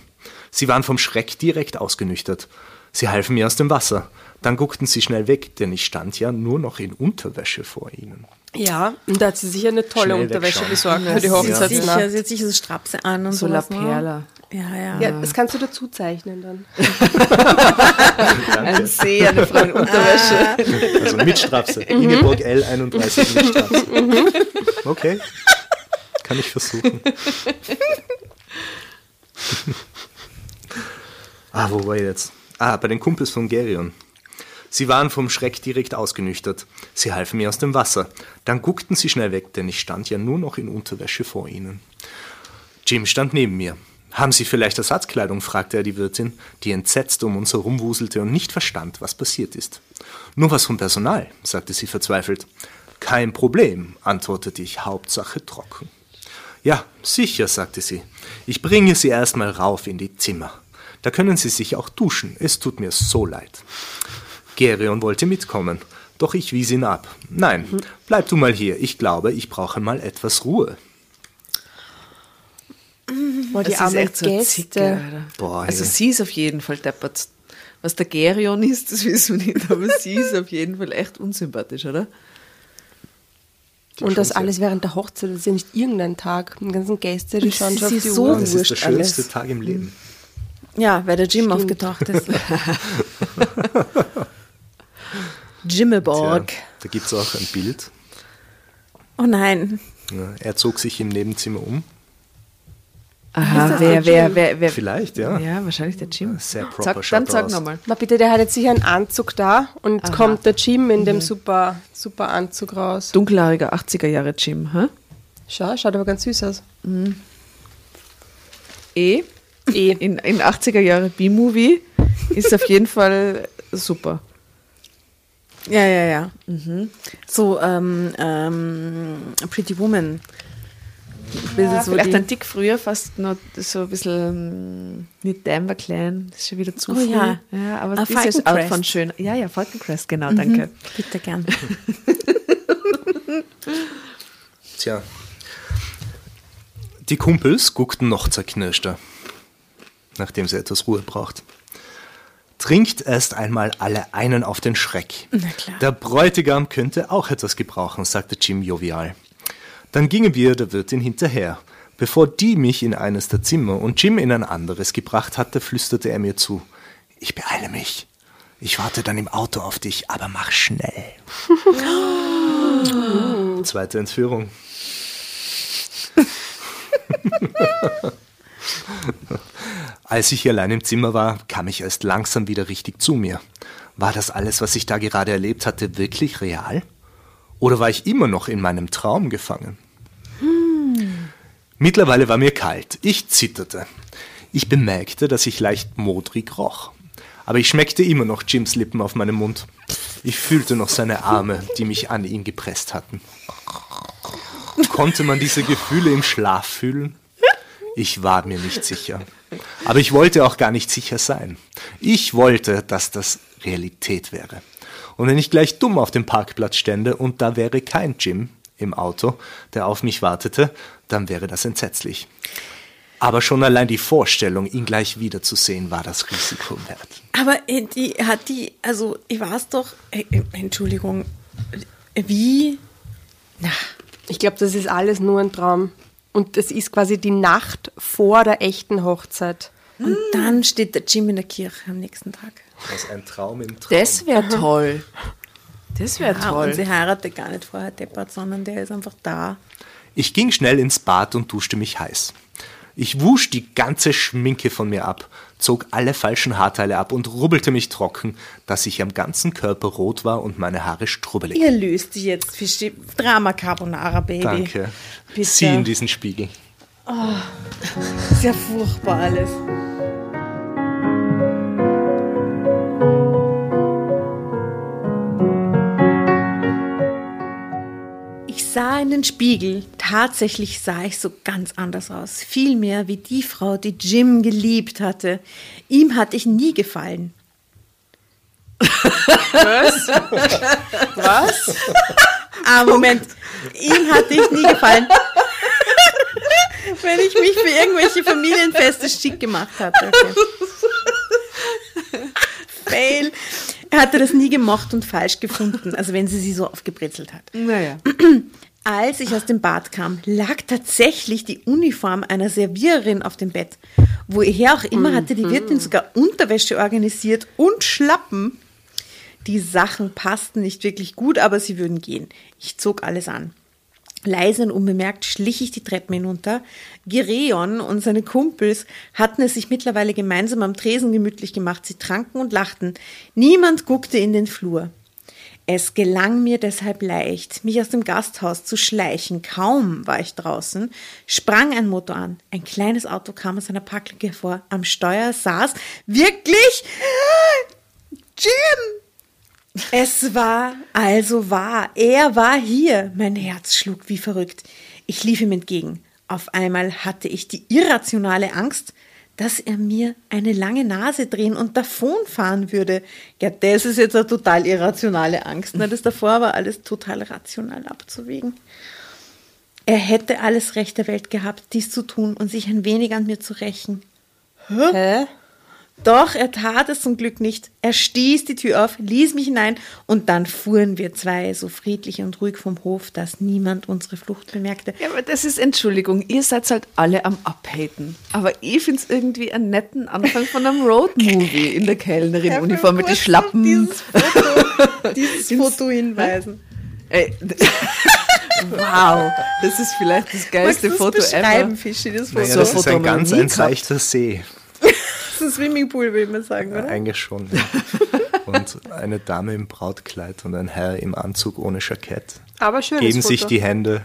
Sie waren vom Schreck direkt ausgenüchtert. Sie halfen mir aus dem Wasser. Dann guckten sie schnell weg, denn ich stand ja nur noch in Unterwäsche vor ihnen. Ja, und da hat sie sicher eine tolle Schnell Unterwäsche besorgt für die sicher, Hochzeitsnacht. sie hat sicher so Strapse an und So so. La Perla. Ja, ja. Ja, das kannst du dazu zeichnen dann. Ein See, eine Frau in Unterwäsche. Also mit Strapse. Ingeborg L31 mit Strapse. Okay. Kann ich versuchen. ah, wo war ich jetzt? Ah, bei den Kumpels von Gerion. Sie waren vom Schreck direkt ausgenüchtert. Sie halfen mir aus dem Wasser. Dann guckten sie schnell weg, denn ich stand ja nur noch in Unterwäsche vor ihnen. Jim stand neben mir. Haben Sie vielleicht Ersatzkleidung? fragte er die Wirtin, die entsetzt um uns herumwuselte und nicht verstand, was passiert ist. Nur was vom Personal, sagte sie verzweifelt. Kein Problem, antwortete ich, Hauptsache trocken. Ja, sicher, sagte sie. Ich bringe Sie erstmal rauf in die Zimmer. Da können Sie sich auch duschen. Es tut mir so leid. Gerion wollte mitkommen, doch ich wies ihn ab. Nein, bleib du mal hier. Ich glaube, ich brauche mal etwas Ruhe. Boah, die Das ist armen echt so eine Gäste. Zicke. Boah, also ja. sie ist auf jeden Fall deppert. Was der Gerion ist, das wissen wir nicht, aber sie ist auf jeden Fall echt unsympathisch, oder? Und das alles während der Hochzeit, das ist ja nicht irgendein Tag. Die ganzen Gäste, die schauen sie schon auf die so Uhr. Das ist der schönste alles. Tag im Leben. Ja, weil der Jim aufgetaucht ist. Jimmeborg. Tja, da gibt es auch ein Bild. Oh nein. Ja, er zog sich im Nebenzimmer um. Aha, wer, wer, wer, wer. Vielleicht, ja. Ja, wahrscheinlich der Jim. Sehr proper Sag, dann sag nochmal. Na bitte, der hat jetzt sicher einen Anzug da und Aha. kommt der Jim in dem super, super Anzug raus. Dunkelhaariger 80er Jahre Jim, hä? Schau, schaut aber ganz süß aus. Eh, Eh. in, in 80er Jahre B-Movie ist auf jeden Fall super. Ja, ja, ja. Mhm. So, ähm, ähm, Pretty Woman. Ja, so vielleicht ein Tick früher, fast noch so ein bisschen mm, nicht Denver Clan, das ist schon wieder zu Oh früh. ja. ja aber Ah, das ist auch von schön. Ja, ja, Falkencrest, genau, danke. Bitte gern. Tja. Die Kumpels guckten noch zerknirschter, nachdem sie etwas Ruhe braucht. Trinkt erst einmal alle einen auf den Schreck. Na klar. Der Bräutigam könnte auch etwas gebrauchen, sagte Jim jovial. Dann gingen wir der Wirtin hinterher. Bevor die mich in eines der Zimmer und Jim in ein anderes gebracht hatte, flüsterte er mir zu. Ich beeile mich. Ich warte dann im Auto auf dich, aber mach schnell. Zweite Entführung. Als ich allein im Zimmer war, kam ich erst langsam wieder richtig zu mir. War das alles, was ich da gerade erlebt hatte, wirklich real? Oder war ich immer noch in meinem Traum gefangen? Mittlerweile war mir kalt. Ich zitterte. Ich bemerkte, dass ich leicht modrig roch. Aber ich schmeckte immer noch Jims Lippen auf meinem Mund. Ich fühlte noch seine Arme, die mich an ihn gepresst hatten. Konnte man diese Gefühle im Schlaf fühlen? Ich war mir nicht sicher. Aber ich wollte auch gar nicht sicher sein. Ich wollte, dass das Realität wäre. Und wenn ich gleich dumm auf dem Parkplatz stände und da wäre kein Jim im Auto, der auf mich wartete, dann wäre das entsetzlich. Aber schon allein die Vorstellung, ihn gleich wiederzusehen, war das Risiko wert. Aber äh, die hat die, also ich weiß doch, äh, äh, Entschuldigung, wie? Na, Ich glaube, das ist alles nur ein Traum. Und das ist quasi die Nacht vor der echten Hochzeit. und dann steht der Jim in der Kirche am nächsten Tag. Was ein Traum im Traum. Das wäre toll. Das wäre Ja, toll. und sie heiratet gar nicht vorher deppert, sondern der ist einfach da. Ich ging schnell ins Bad und duschte mich heiß. Ich wusch die ganze Schminke von mir ab, zog alle falschen Haarteile ab und rubbelte mich trocken, dass ich am ganzen Körper rot war und meine Haare strubbelig. Ihr löst die jetzt, Fischi. Drama Carbonara, Baby. Danke. Bitte. Sieh in diesen Spiegel. Ist ja furchtbar alles. Sah in den Spiegel. Tatsächlich sah ich so ganz anders aus. Viel mehr wie die Frau, die Jim geliebt hatte. Ihm hatte ich nie gefallen. Was? Ah, Moment. Ihm hatte ich nie gefallen. Wenn ich mich für irgendwelche Familienfeste schick gemacht hatte. Okay. Fail. Er hatte das nie gemocht und falsch gefunden, also wenn sie sie so aufgebrezelt hat. naja. Als ich aus dem Bad kam, lag tatsächlich die Uniform einer Serviererin auf dem Bett. Woher auch immer hatte die Wirtin sogar Unterwäsche organisiert und Schlappen. Die Sachen passten nicht wirklich gut, aber sie würden gehen. Ich zog alles an. Leise und unbemerkt schlich ich die Treppen hinunter. Gireon und seine Kumpels hatten es sich mittlerweile gemeinsam am Tresen gemütlich gemacht. Sie tranken und lachten. Niemand guckte in den Flur. Es gelang mir deshalb leicht, mich aus dem Gasthaus zu schleichen. Kaum war ich draußen, sprang ein Motor an. Ein kleines Auto kam aus einer Parklücke hervor. Am Steuer saß wirklich Jim. Es war also wahr. Er war hier. Mein Herz schlug wie verrückt. Ich lief ihm entgegen. Auf einmal hatte ich die irrationale Angst, dass er mir eine lange Nase drehen und davonfahren würde. Ja, das ist jetzt eine total irrationale Angst. Ne? Das davor war alles total rational abzuwägen. Er hätte alles Recht der Welt gehabt, dies zu tun und sich ein wenig an mir zu rächen. Hä? Doch er tat es zum Glück nicht. Er stieß die Tür auf, ließ mich hinein und dann fuhren wir zwei so friedlich und ruhig vom Hof, dass niemand unsere Flucht bemerkte. Ja, aber das ist Entschuldigung, ihr seid halt alle am Abhaten. Aber ich finde es irgendwie einen netten Anfang von einem Roadmovie in der Kellnerin-Uniform mit den Schlappen. Dieses Foto, dieses Foto hinweisen. Ey, wow, das ist vielleicht das geilste Foto ever. Fischi, das Foto? Naja, das ist Foto ein ganz ein seichter See. Das ist ein Swimmingpool, würde man sagen, oder? Eigentlich schon. Ja. Und eine Dame im Brautkleid und ein Herr im Anzug ohne Jackett Aber schönes geben Foto. sich die Hände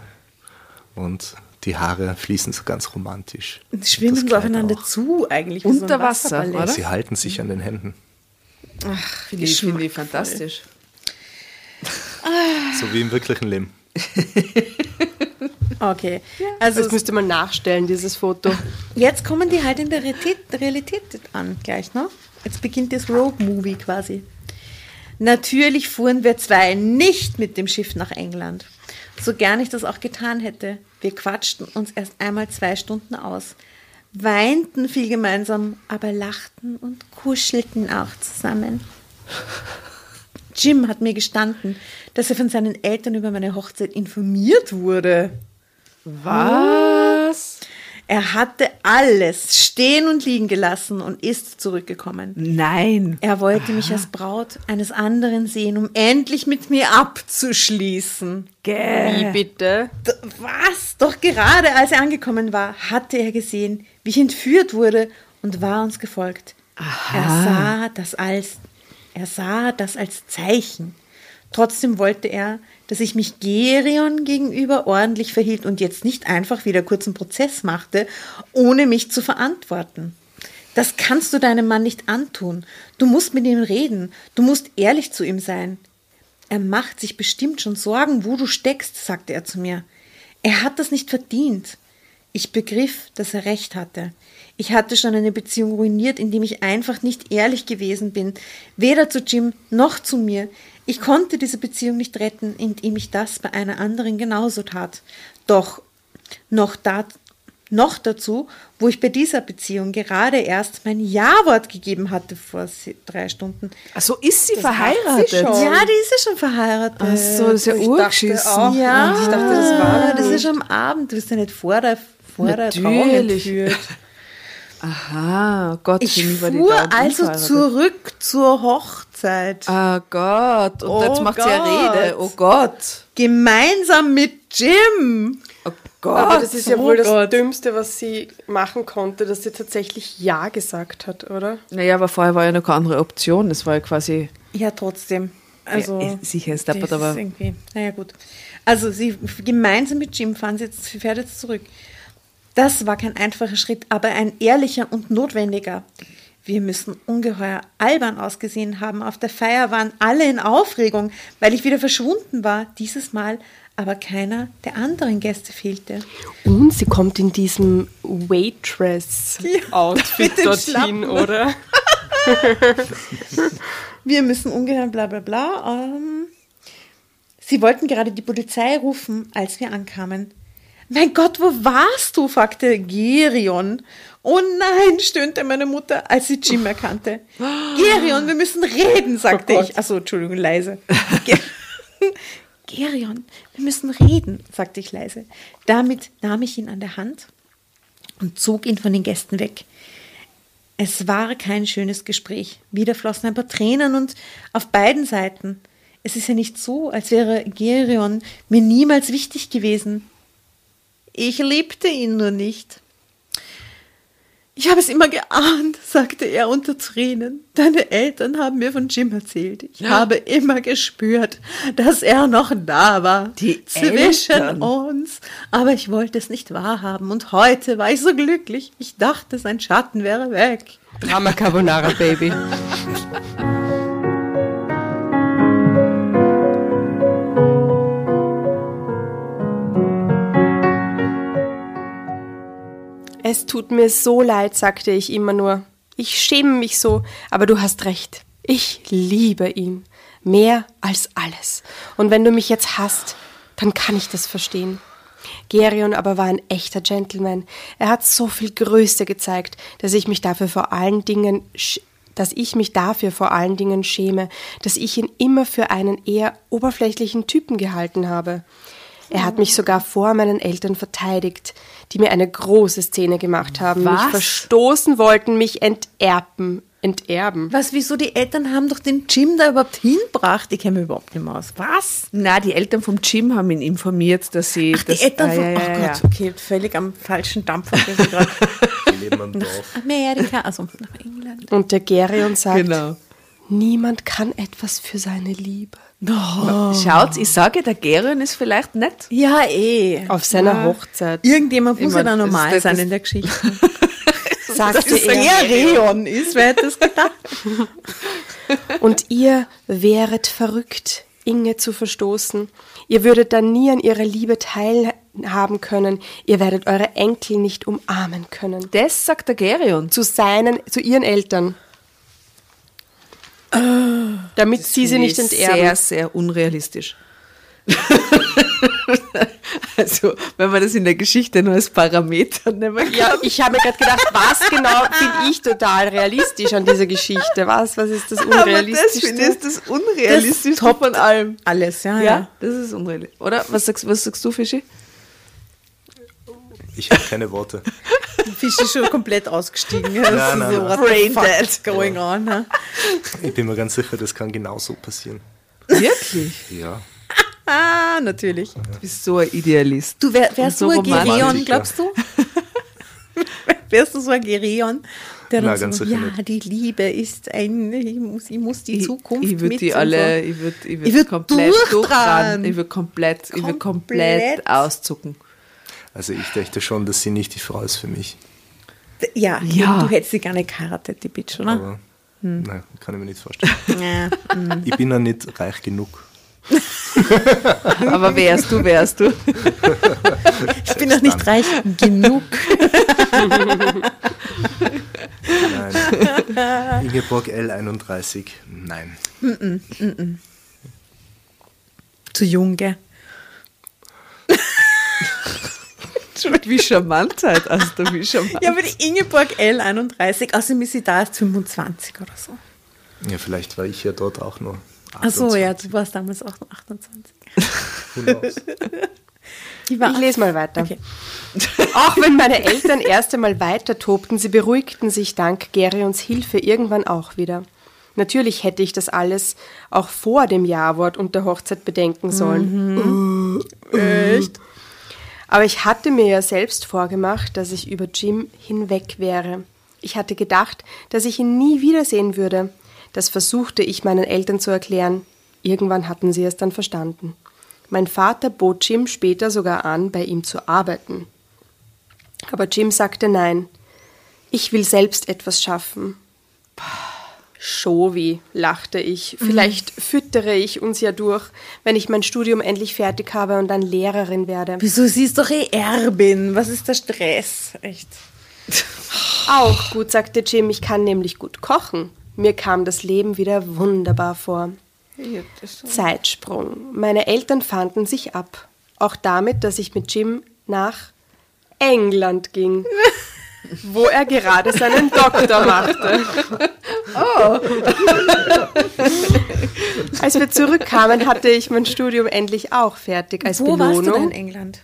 und die Haare fließen so ganz romantisch. Die schwimmen Das so aufeinander auch. zu eigentlich. Unter so Wasser, Wasserballett. oder? Sie halten sich an den Händen, Finde ich, finde ich fantastisch. so wie im wirklichen Leben. Okay, also Das müsste man nachstellen, dieses Foto. jetzt kommen die halt in der Realität, Realität an gleich, ne? Jetzt beginnt das Rogue-Movie quasi. Natürlich fuhren wir zwei nicht mit dem Schiff nach England. So gern ich das auch getan hätte. Wir quatschten uns erst einmal zwei Stunden aus, weinten viel gemeinsam, aber lachten und kuschelten auch zusammen. Jim hat mir gestanden, dass er von seinen Eltern über meine Hochzeit informiert wurde. Was? Er hatte alles stehen und liegen gelassen und ist zurückgekommen. Nein. Er wollte mich als Braut eines anderen sehen, um endlich mit mir abzuschließen. Wie bitte? D- Was? Doch gerade als er angekommen war, hatte er gesehen, wie ich entführt wurde und war uns gefolgt. Er sah das als er sah das als Zeichen. Trotzdem wollte er, dass ich mich Gerion gegenüber ordentlich verhielt und jetzt nicht einfach wieder kurzen Prozess machte, ohne mich zu verantworten. Das kannst du deinem Mann nicht antun. Du musst mit ihm reden. Du musst ehrlich zu ihm sein. Er macht sich bestimmt schon Sorgen, wo du steckst, sagte er zu mir. Er hat das nicht verdient. Ich begriff, dass er recht hatte. Ich hatte schon eine Beziehung ruiniert, indem ich einfach nicht ehrlich gewesen bin, weder zu Jim noch zu mir. Ich konnte diese Beziehung nicht retten, indem ich das bei einer anderen genauso tat. Doch noch, da, noch dazu, wo ich bei dieser Beziehung gerade erst mein Ja-Wort gegeben hatte vor drei Stunden. Ach so, ist sie hat verheiratet? sie schon. Ja, die ist ja schon verheiratet. Ach so, das ist ja Ich dachte urgeschissen. auch. Ja, Ich dachte, das war das ist am Abend. Du bist ja nicht vor der, vor der Trauung Natürlich. entführt. Aha, Gott, Ich fuhr also zurück zur Hochzeit. Ah Gott, und Oh jetzt macht sie ja Gott. Rede. Oh Gott. Gemeinsam mit Jim. Oh Gott. Aber das ist ja oh wohl das Gott. Dümmste, was sie machen konnte, dass sie tatsächlich Ja gesagt hat, oder? Naja, aber vorher war ja noch keine andere Option. Das war ja quasi. Ja, trotzdem. Also, Ja, sicher ist deppert, das aber- irgendwie, naja, gut. Also, sie gemeinsam mit Jim fahren sie jetzt, sie fährt jetzt zurück. Das war kein einfacher Schritt, aber ein ehrlicher und notwendiger. Wir müssen ungeheuer albern ausgesehen haben. Auf der Feier waren alle in Aufregung, weil ich wieder verschwunden war. Dieses Mal aber keiner der anderen Gäste fehlte. Und sie kommt in diesem Waitress-Outfit den dorthin, oder? Wir müssen ungeheuer bla bla bla. Ähm, sie wollten gerade die Polizei rufen, als wir ankamen. Mein Gott, wo warst du? fragte Gerion. Oh nein, stöhnte meine Mutter, als sie Jim erkannte. Gerion, wir müssen reden, sagte Oh ich. Achso, Entschuldigung, leise. Ge- Gerion, wir müssen reden, sagte ich leise. Damit nahm ich ihn an der Hand und zog ihn von den Gästen weg. Es war kein schönes Gespräch. Wieder flossen ein paar Tränen und auf beiden Seiten. Es ist ja nicht so, als wäre Gerion mir niemals wichtig gewesen. Ich liebte ihn nur nicht. Ich habe es immer geahnt, sagte er unter Tränen. Deine Eltern haben mir von Jim erzählt. Ich habe immer gespürt, dass er noch da war. Die zwischen Eltern. uns. Aber ich wollte es nicht wahrhaben. Und heute war ich so glücklich. Ich dachte, sein Schatten wäre weg. Drama Carbonara, Baby. Es tut mir so leid, sagte ich immer nur. Ich schäme mich so, aber du hast recht. Ich liebe ihn. Mehr als alles. Und wenn du mich jetzt hasst, dann kann ich das verstehen. Gerion aber war ein echter Gentleman. Er hat so viel Größe gezeigt, dass ich mich dafür vor allen Dingen, dass ich mich dafür vor allen Dingen schäme, dass ich ihn immer für einen eher oberflächlichen Typen gehalten habe. Er hat mich sogar vor meinen Eltern verteidigt, die mir eine große Szene gemacht haben, mich Was? verstoßen wollten, mich enterben, enterben. Was, wieso die Eltern haben doch den Jim da überhaupt hinbracht? Ich kenne mich überhaupt nicht mehr aus. Was? Na, die Eltern vom Jim haben ihn informiert, dass sie. Ach, die dass, Eltern ah, von. ja, ja, ja, Gott, okay, völlig am falschen Dampfer. Die leben am Dorf. Amerika, also nach England. Und der Gerion sagt, Genau. niemand kann etwas für seine Liebe. Schaut, ich sage, der Gerion ist vielleicht nett. Ja, eh. Auf seiner ja. Hochzeit. Irgendjemand muss ja mein, da das- normal das- sein das- in der Geschichte. sagte er. Gerion ist, wer hätte das gedacht? Und ihr wäret verrückt, Inge zu verstoßen. Ihr würdet dann nie an ihrer Liebe teilhaben können. Ihr werdet eure Enkel nicht umarmen können. Das sagt der Gerion. Zu seinen, zu ihren Eltern. Damit sie sie nicht enterben. Sehr, sehr unrealistisch. also, wenn man das in der Geschichte nur als Parameter nehmen kann. Ja, ich habe mir gerade gedacht, was genau finde ich total realistisch an dieser Geschichte? Was, was ist das Aber das finde ich das Unrealistischste top von allem. Alles, ja, Ja, ja. das ist unrealistisch. Oder? Was sagst, was sagst du, Fischi? Ich habe keine Worte. Fisch ist schon komplett ausgestiegen. Das Nein, ist nein, so, nein. what the Brain fuck dead. going on? Ne? Ich bin mir ganz sicher, das kann genauso passieren. Wirklich? Ja. Ah, natürlich. Du bist so ein Idealist. Du wär, wärst Und du so ein ja. glaubst du? wärst du so ein Gerion, der Na, dann ganz so, ja, nicht. die Liebe ist ein, ich muss, ich muss die Zukunft ich würde mit die alle, so. ich würde ich Ich würd würd komplett durchdrehen. Ich würde komplett, ich würd komplett Komplett. auszucken. Also ich dachte schon, dass sie nicht die Frau ist für mich. Ja, Ja. du hättest sie gar nicht geheiratet, die Bitch, oder? Aber nein, kann ich mir nicht vorstellen. Ja. Ich bin ja nicht reich genug. Aber wärst du, wärst du. Ich bin noch nicht reich genug. Nein. Ingeborg L31. Nein. Zu jung, gell? Wie charmant halt, also wie charmant. Ja, aber die Ingeborg L31, außerdem ist sie da erst 25 oder so. Ja, vielleicht war ich ja dort auch nur. Ach so, 28. ja, du warst damals auch noch 28. Who knows? Ich, Ich lese mal weiter. Okay. Auch wenn meine Eltern erst einmal weiter tobten, sie beruhigten sich dank Gerions Hilfe irgendwann auch wieder. Natürlich hätte ich das alles auch vor dem Ja-Wort und der Hochzeit bedenken sollen. Echt? Aber ich hatte mir ja selbst vorgemacht, dass ich über Jim hinweg wäre. Ich hatte gedacht, dass ich ihn nie wiedersehen würde. Das versuchte ich meinen Eltern zu erklären. Irgendwann hatten sie es dann verstanden. Mein Vater bot Jim später sogar an, bei ihm zu arbeiten. Aber Jim sagte nein. Ich will selbst etwas schaffen. Schovi, lachte ich. Vielleicht füttere ich uns ja durch, wenn ich mein Studium endlich fertig habe und dann Lehrerin werde. Wieso, sie ist doch eh Erbin. Was ist der Stress? Echt. Auch gut, sagte Jim, ich kann nämlich gut kochen. Mir kam das Leben wieder wunderbar vor. Zeitsprung. Meine Eltern fanden sich ab. Auch damit, dass ich mit Jim nach England ging, wo er gerade seinen Doktor machte. Als wir zurückkamen, hatte ich mein Studium endlich auch fertig als Wo warst du denn in Belohnung. England?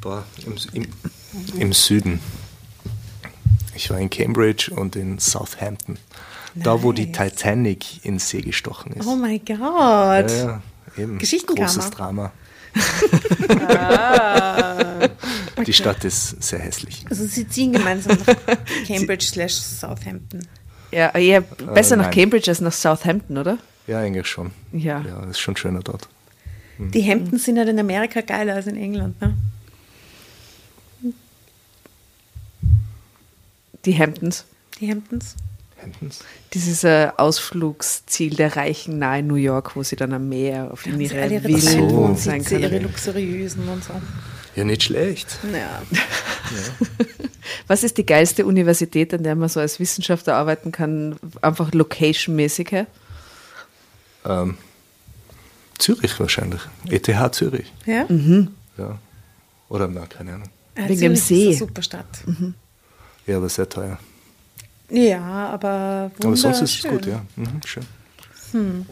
Boah, im, im, im Süden. Ich war in Cambridge und in Southampton. Da, wo die Nice. Titanic in See gestochen ist. Oh mein Gott. ja, ja, eben. Geschichtenkammer. Großes Drama. Ah. Die Stadt ist sehr hässlich. Also sie ziehen gemeinsam nach Cambridge slash Southampton. Ja, eher besser nach nein. Cambridge als nach Southampton, oder? Ja, eigentlich schon. Ja. Ja, ist schon schöner dort. Die Hamptons sind halt in Amerika geiler als in England, ne? Die Hamptons. Die Hamptons. Hamptons? Dieses äh, Ausflugsziel der Reichen nahe New York, wo sie dann am Meer auf in ihre Villen so. sein Wohnsitze, ihre können. luxuriösen und so. Ja, nicht schlecht. Ja. Was ist die geilste Universität, an der man so als Wissenschaftler arbeiten kann, einfach location-mäßig? hä? Ähm, Zürich wahrscheinlich. ETH Zürich. Ja? Ja. Oder, na, keine Ahnung. Ja, Wegen dem Zürich See. Ist eine super Stadt. Ja, aber sehr teuer. Ja, aber Aber sonst ist es gut, ja. Mhm, schön.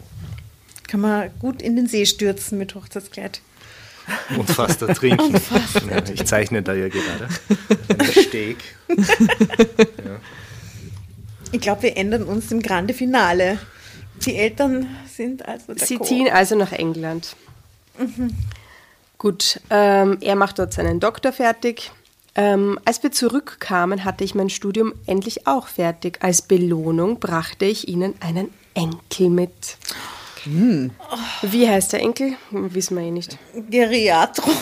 Kann man gut in den See stürzen mit Hochzeitskleid. Und fast ertrinken. ja, ich zeichne da ja gerade. Einen Steg. Ich glaube, wir ändern uns im Grande Finale. Die Eltern sind also Sie ziehen also nach England. Gut, ähm, er macht dort seinen Doktor fertig. Ähm, als wir zurückkamen, hatte ich mein Studium endlich auch fertig. Als Belohnung brachte ich ihnen einen Enkel mit. Wie heißt der Enkel? Wissen wir eh nicht. Geriatron.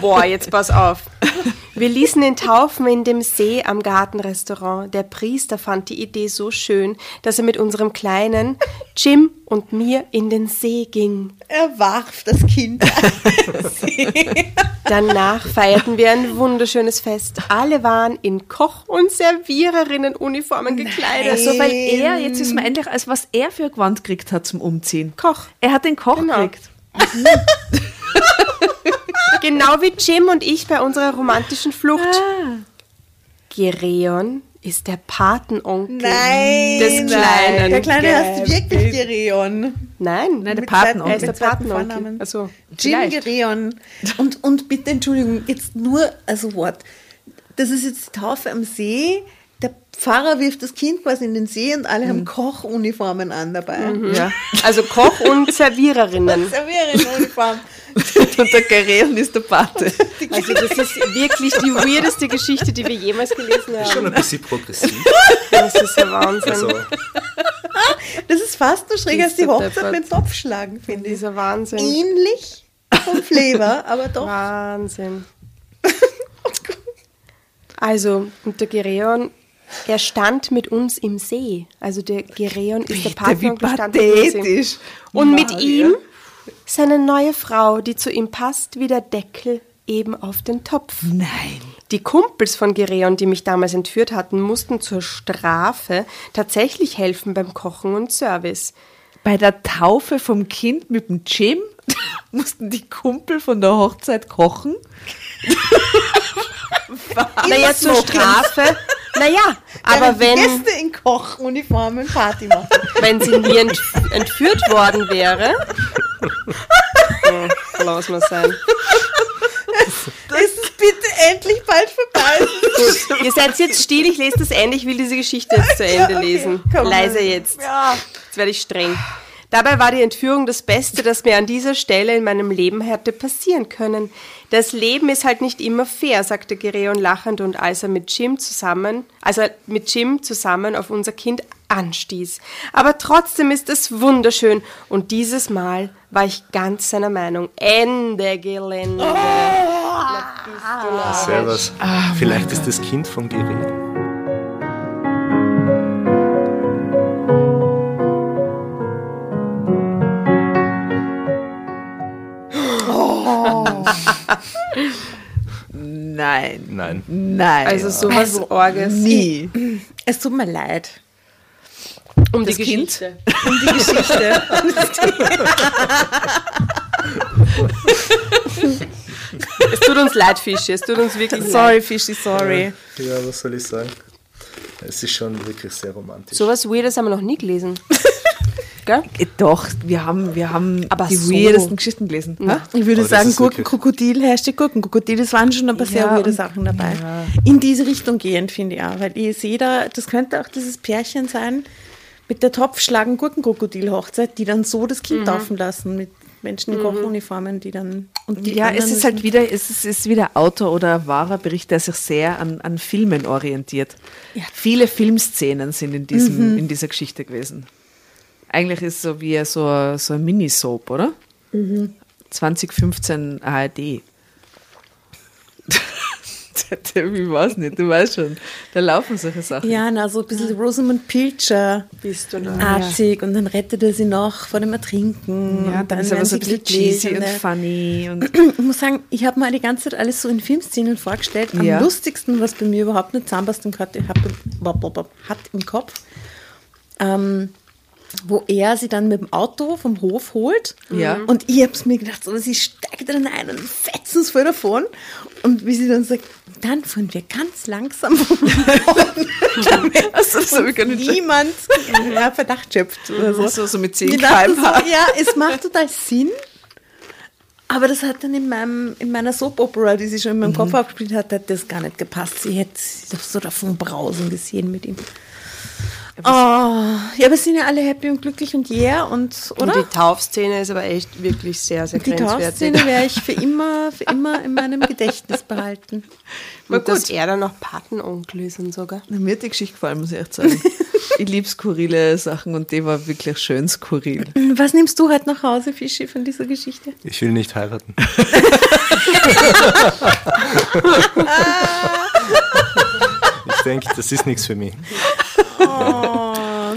Boah, jetzt pass auf. Wir ließen ihn taufen in dem See am Gartenrestaurant. Der Priester fand die Idee so schön, dass er mit unserem Kleinen, Jim und mir in den See ging. Er warf das Kind. Danach feierten wir ein wunderschönes Fest. Alle waren in Koch- und Serviererinnenuniformen gekleidet. Also, weil er, jetzt ist mir endlich, als was er für ein Gewand gekriegt hat zum Umziehen. Koch. Er hat den Koch Genau. gekriegt. Genau wie Jim und ich bei unserer romantischen Flucht. Gereon ist der Patenonkel Nein. des Kleinen. Der Kleine heißt wirklich Gereon. Nein, Nein, der Patenonkel. er ist der Patenonkel. Also, Jim Vielleicht. Gereon. Und, und bitte, Entschuldigung, jetzt nur, also Wort. Das ist jetzt die Taufe am See. Der Pfarrer wirft das Kind quasi in den See und alle haben Kochuniformen an dabei. Ja. also Koch und Serviererinnen. Serviererinnenuniform. Und der Gereon ist der Pate. Also das ist wirklich die weirdeste Geschichte, die wir jemals gelesen Schon haben. ein bisschen progressiv. Das ist ein Wahnsinn. Also, Das ist fast so schräg als die Ist Hochzeit Deppert. mit Topfschlagen, finde ich. Dieser Wahnsinn. Ähnlich vom Flavor, aber doch. Wahnsinn. Also, und der Gereon, er stand mit uns im See. Also der Gereon ist der Patenonkel, stand mit uns im pathetisch. Und mit ihm seine neue Frau, die zu ihm passt, wie der Deckel eben auf den Topf. Nein. Die Kumpels von Gereon, die mich damals entführt hatten, mussten zur Strafe tatsächlich helfen beim Kochen und Service. Bei der Taufe vom Kind mit dem Jim mussten die Kumpel von der Hochzeit kochen. Naja, zur Strafe. Naja, aber wenn, Gäste in Kochuniformen Party machen. wenn sie nie ent entführt worden wäre. Hm, lass mal sein. ist bitte endlich bald vorbei. Gut, ihr seid jetzt still, ich lese das Ende, ich will diese Geschichte jetzt zu Ende okay. lesen. Komm. Leise jetzt. Ja. Jetzt werde ich streng. Dabei war die Entführung das Beste, das mir an dieser Stelle in meinem Leben hätte passieren können. Das Leben ist halt nicht immer fair, sagte Gereon lachend und als er mit Jim zusammen, als er mit Jim zusammen auf unser Kind anstieß. Aber trotzdem ist es wunderschön und dieses Mal war ich ganz seiner Meinung. Ende Gelände. Na, bist du narrisch. Servus. Vielleicht ist das Kind vom Gerät. Nein. Nein. Nein. Also sowas Orges. nie. Es tut mir leid. Um Das die Kind? Geschichte. Um die Geschichte. Es tut uns leid, Fische. Es tut uns wirklich leid. sorry, Fischi, sorry. Ja, was soll ich sagen? Es ist schon wirklich sehr romantisch. Sowas Weirdes haben wir noch nie gelesen. Gell? Äh, Doch, wir haben, wir haben Aber die so. weirdesten Geschichten gelesen. Ha? Ich würde Aber sagen, Gurkenkrokodil, Hashtag Gurkenkrokodil, es waren schon ein paar sehr Ja, weirde Sachen dabei. In diese Richtung gehend, finde ich auch, weil ich sehe da, das könnte auch dieses Pärchen sein mit der Topfschlagen Gurkenkrokodil-Hochzeit, die dann so das Kind taufen lassen mit Menschen in Kochuniformen, die dann und die Ja, es ist halt wieder, es ist, es ist wieder Autor oder wahrer Bericht, der sich sehr an, an Filmen orientiert. Viele Filmszenen sind in, diesem, in dieser Geschichte gewesen. Eigentlich ist es so wie so, so ein Minisoap, oder? 2015 ARD. Wie weiß nicht, du weißt schon. Da laufen solche Sachen. Ja, na, so ein bisschen Rosamund Pilcher Bist du da? artig und dann rettet er sie noch vor dem Ertrinken. Ja, und dann ist aber so ein bisschen cheesy und äh, funny. Und Ich muss sagen, ich habe mir die ganze Zeit alles so in Filmszenen vorgestellt. Am Ja. lustigsten, was bei mir überhaupt nicht zusammenpasst und hat, hat, hat im Kopf, ähm, wo er sie dann mit dem Auto vom Hof holt. Ja. Und ich habe es mir gedacht, so, sie steigt dann ein und fetzen es voll davon. Und wie sie dann sagt, dann fahren wir ganz langsam vom also, ich gar nicht niemand ja, Verdacht schöpft oder so. so, so mit 10 Ich dachte km/h. so, ja, es macht total Sinn. Aber das hat dann in, meinem, in meiner Soap-Opera, die sie schon in meinem Kopf abgespielt hat, hat das gar nicht gepasst. Sie hätte so davon brausen gesehen mit ihm. Oh, ja, aber sind ja alle happy und glücklich und yeah und, Und oder? die Taufszene ist aber echt wirklich sehr, sehr Die grenzwertig. Tauschszene werde ich für immer, für immer in meinem Gedächtnis behalten. Und dass er dann noch Patenonkel ist und sogar. Mir hat die Geschichte gefallen, muss ich echt sagen. ich liebe skurrile Sachen und die war wirklich schön skurril. Was nimmst du heute nach Hause, Fischi, von dieser Geschichte? Ich will nicht heiraten. ich denke, das ist nichts für mich.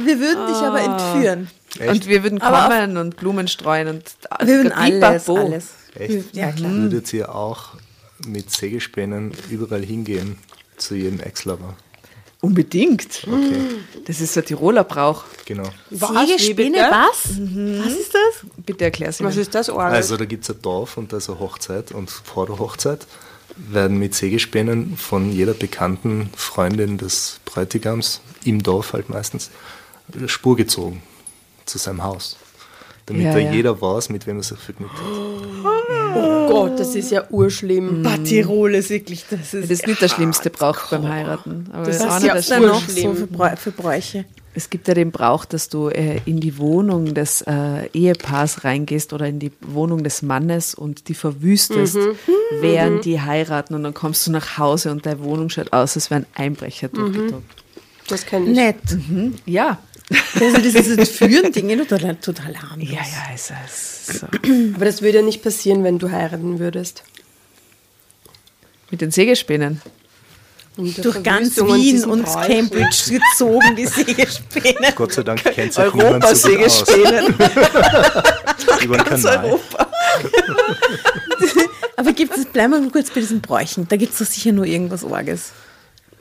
Wir würden dich aber entführen. Echt? Und wir würden Aber kommen und Blumen streuen und Wir würden alles, alles. Echt? Ja, klar. Würdet ihr auch mit Sägespänen überall hingehen zu jedem Ex-Lover? Unbedingt. Okay, Das ist so ein Tiroler Brauch. genau. Sägespäne, was? Was ist das? Bitte erklär's Was mir. ist das, Orgel? Also da gibt es ein Dorf und da ist eine Hochzeit und vor der Hochzeit werden mit Sägespänen von jeder bekannten Freundin des Bräutigams, im Dorf halt meistens, Spur gezogen zu seinem Haus. Damit Ja, da ja. jeder weiß, mit wem er sich vergnügt hat. Oh Gott, das ist ja urschlimm. Bad Tirol ist wirklich, das ist. Das ist nicht der schlimmste Brauch beim Heiraten. Aber Das das ist auch ist nicht ja der Was da noch urschlimm. so für, Bräu für Bräuche? Es gibt ja den Brauch, dass du äh, in die Wohnung des äh, Ehepaars reingehst oder in die Wohnung des Mannes und die verwüstest, während die heiraten und dann kommst du nach Hause und deine Wohnung schaut aus, als wären Einbrecher durchgetobt. Das kenne ich. Nett. Ja. Also dieses Entführen-Ding total, total harmlos. Ja, ja, ist es. So. Aber das würde ja nicht passieren, wenn du heiraten würdest. Mit den Sägespänen. Durch ganz Wien und. Cambridge gezogen, die Sägespäne. Gott sei Dank kennt sich niemand so aus über den Kanal. Aber gibt es, bleiben wir mal kurz bei diesen Bräuchen. Da gibt es doch sicher nur irgendwas Orges.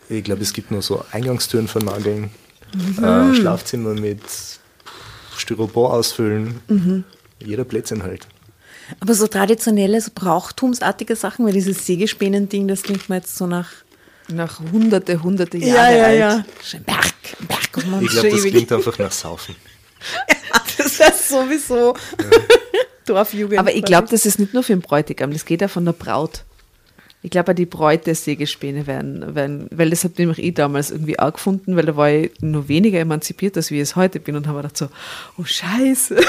Ich glaube, es gibt nur so Eingangstüren vernageln, Mhm. äh, Schlafzimmer mit Styropor ausfüllen. Mhm. Jeder Plätzchen halt. Aber so traditionelle, so brauchtumsartige Sachen, weil dieses Sägespänen-Ding, das klingt mir jetzt so nach. Nach hunderte, hunderte Jahre alt. Schon ein Berg, ein Berg und man Ich glaube, das klingt einfach nach Saufen. Das ist sowieso Dorfjugend. Aber ich glaube, das ist nicht nur für den Bräutigam, das geht auch von der Braut. Ich glaube, auch die Bräute Sägespäne werden, werden, weil das habe nämlich ich damals irgendwie auch gefunden, weil da war ich nur weniger emanzipiert, als wie ich es heute bin und habe mir gedacht so, oh Scheiße. Dann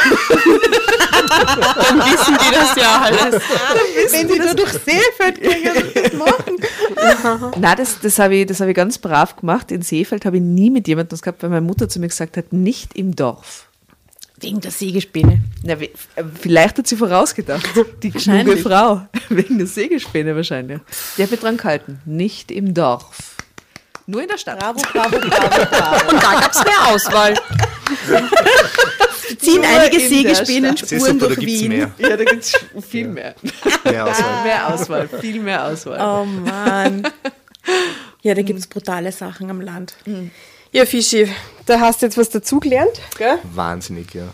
wissen die das ja alles. wenn die da durch Seefeld gehen, das machen. Nein, das, das habe ich, das hab ich ganz brav gemacht. In Seefeld habe ich nie mit jemandem das gehabt, weil meine Mutter zu mir gesagt hat, nicht im Dorf. Wegen der Sägespäne. Na, vielleicht hat sie vorausgedacht. Die kluge. Frau. Wegen der Sägespäne wahrscheinlich. Die hat mich dran gehalten. Nicht im Dorf. Nur in der Stadt. Bravo, bravo, bravo, bravo. Und da gab es mehr Auswahl. Ziehen Nur einige der Sägespänen-Spuren du, da durch gibt es Wien. mehr, Ja, da gibt es viel mehr. mehr Auswahl. Mehr Auswahl, viel mehr Auswahl. Oh Mann. Ja, da gibt es brutale Sachen am Land. Ja, Fischi, da hast du jetzt was dazugelernt. Gell? Wahnsinnig, ja.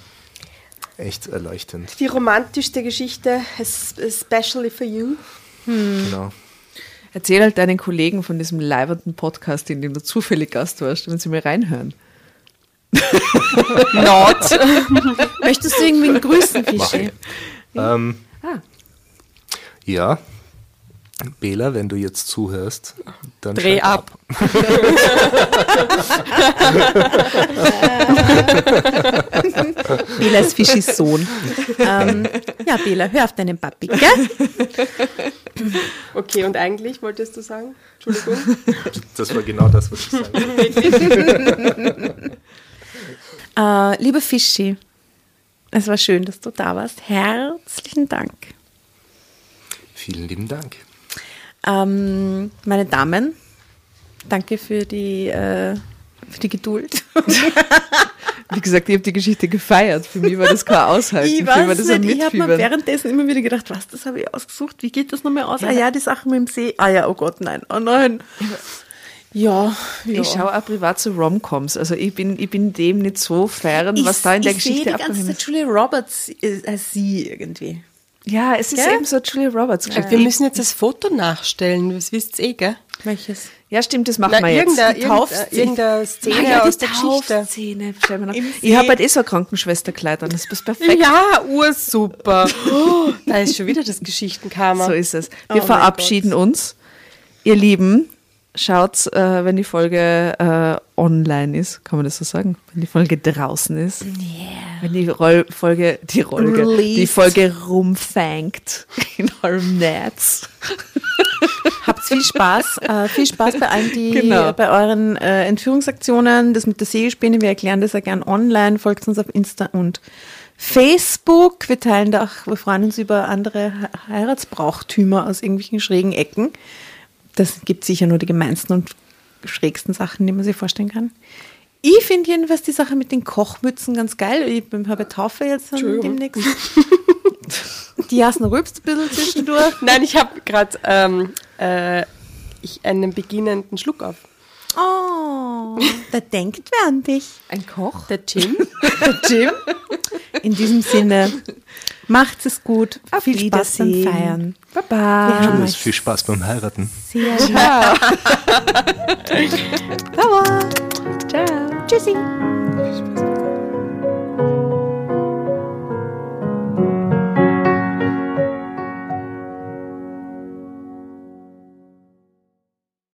Echt erleuchtend. Die romantischste Geschichte, es- especially for you. Genau. Erzähl halt deinen Kollegen von diesem leibernden Podcast, in dem du zufällig Gast warst, wenn sie mir reinhören. Not. Möchtest du irgendwen grüßen, Fischi? Ähm, Ah. ja. Bela, wenn du jetzt zuhörst, dann Dreh schalt ab. Bela ist Fischis Sohn. ähm, ja, Bela, hör auf deinen Papi, gell? Okay, und eigentlich wolltest du sagen? Entschuldigung. Das war genau das, was ich sagen wollte. Äh, lieber Fischi, es war schön, dass du da warst. Herzlichen Dank. Vielen lieben Dank. Ähm, meine Damen, danke für die, äh, für die Geduld. Wie gesagt, ich habe die Geschichte gefeiert. Für mich war das kein Aushalten. Ich Für mich war weiß ich habe mir währenddessen immer wieder gedacht, was, das habe ich ausgesucht, wie geht das nochmal aus? Ah ja, die Sache mit dem See. Ah ja, oh Gott, nein, oh nein. Ja, ja. Ich schaue auch privat zu Romcoms. Also ich bin, ich bin dem nicht so fern, was da in der ich sehe Geschichte die ganze Zeit ist. Julia Roberts äh, als sie irgendwie. Ja, es ist Gell? eben so Julia Roberts. Wir müssen jetzt das Foto nachstellen, das wisst ihr eh, gell? Welches? Ja, stimmt, das machen Na, wir jetzt. irgendeine, Die irgendeine, Taufszene. irgendeine Szene Ah, ja, aus der. Taufszene. Ich habe halt eh so ein Krankenschwesterkleid an, das ist perfekt. Ja, ursuper. Oh, da ist schon wieder das Geschichtenkammer. So ist es. Oh Wir mein verabschieden uns. Ihr Lieben, schaut, äh, wenn die Folge äh, online ist, kann man das so sagen? Wenn die Folge draußen ist. Wenn die Roll Folge, die Folge, die. Folge rumfängt in eurem Netz. Habt viel Spaß. Äh, viel Spaß bei allen, die Genau. bei euren äh, Entführungsaktionen, das mit der Sägespäne, wir erklären das ja gern online, folgt uns auf Insta und Facebook. Wir teilen da auch, wir freuen uns über andere He- Heiratsbrauchtümer aus irgendwelchen schrägen Ecken. Das gibt sicher nur die gemeinsten und schrägsten Sachen, die man sich vorstellen kann. Ich finde jedenfalls die Sache mit den Kochmützen ganz geil. Ich habe Taufe jetzt demnächst. Die Jasna rülpst ein bisschen zwischendurch. Nein, ich habe gerade ähm, äh, einen beginnenden Schluck auf. Oh, da denkt wer an dich. Ein Koch? Der Jim. Der Jim. In diesem Sinne, macht es gut. viel Spaß beim Wiedersehen. Feiern. Baba. Euch viel Spaß beim Heiraten. sehr lieb. Baba. Ciao. Tschüssi.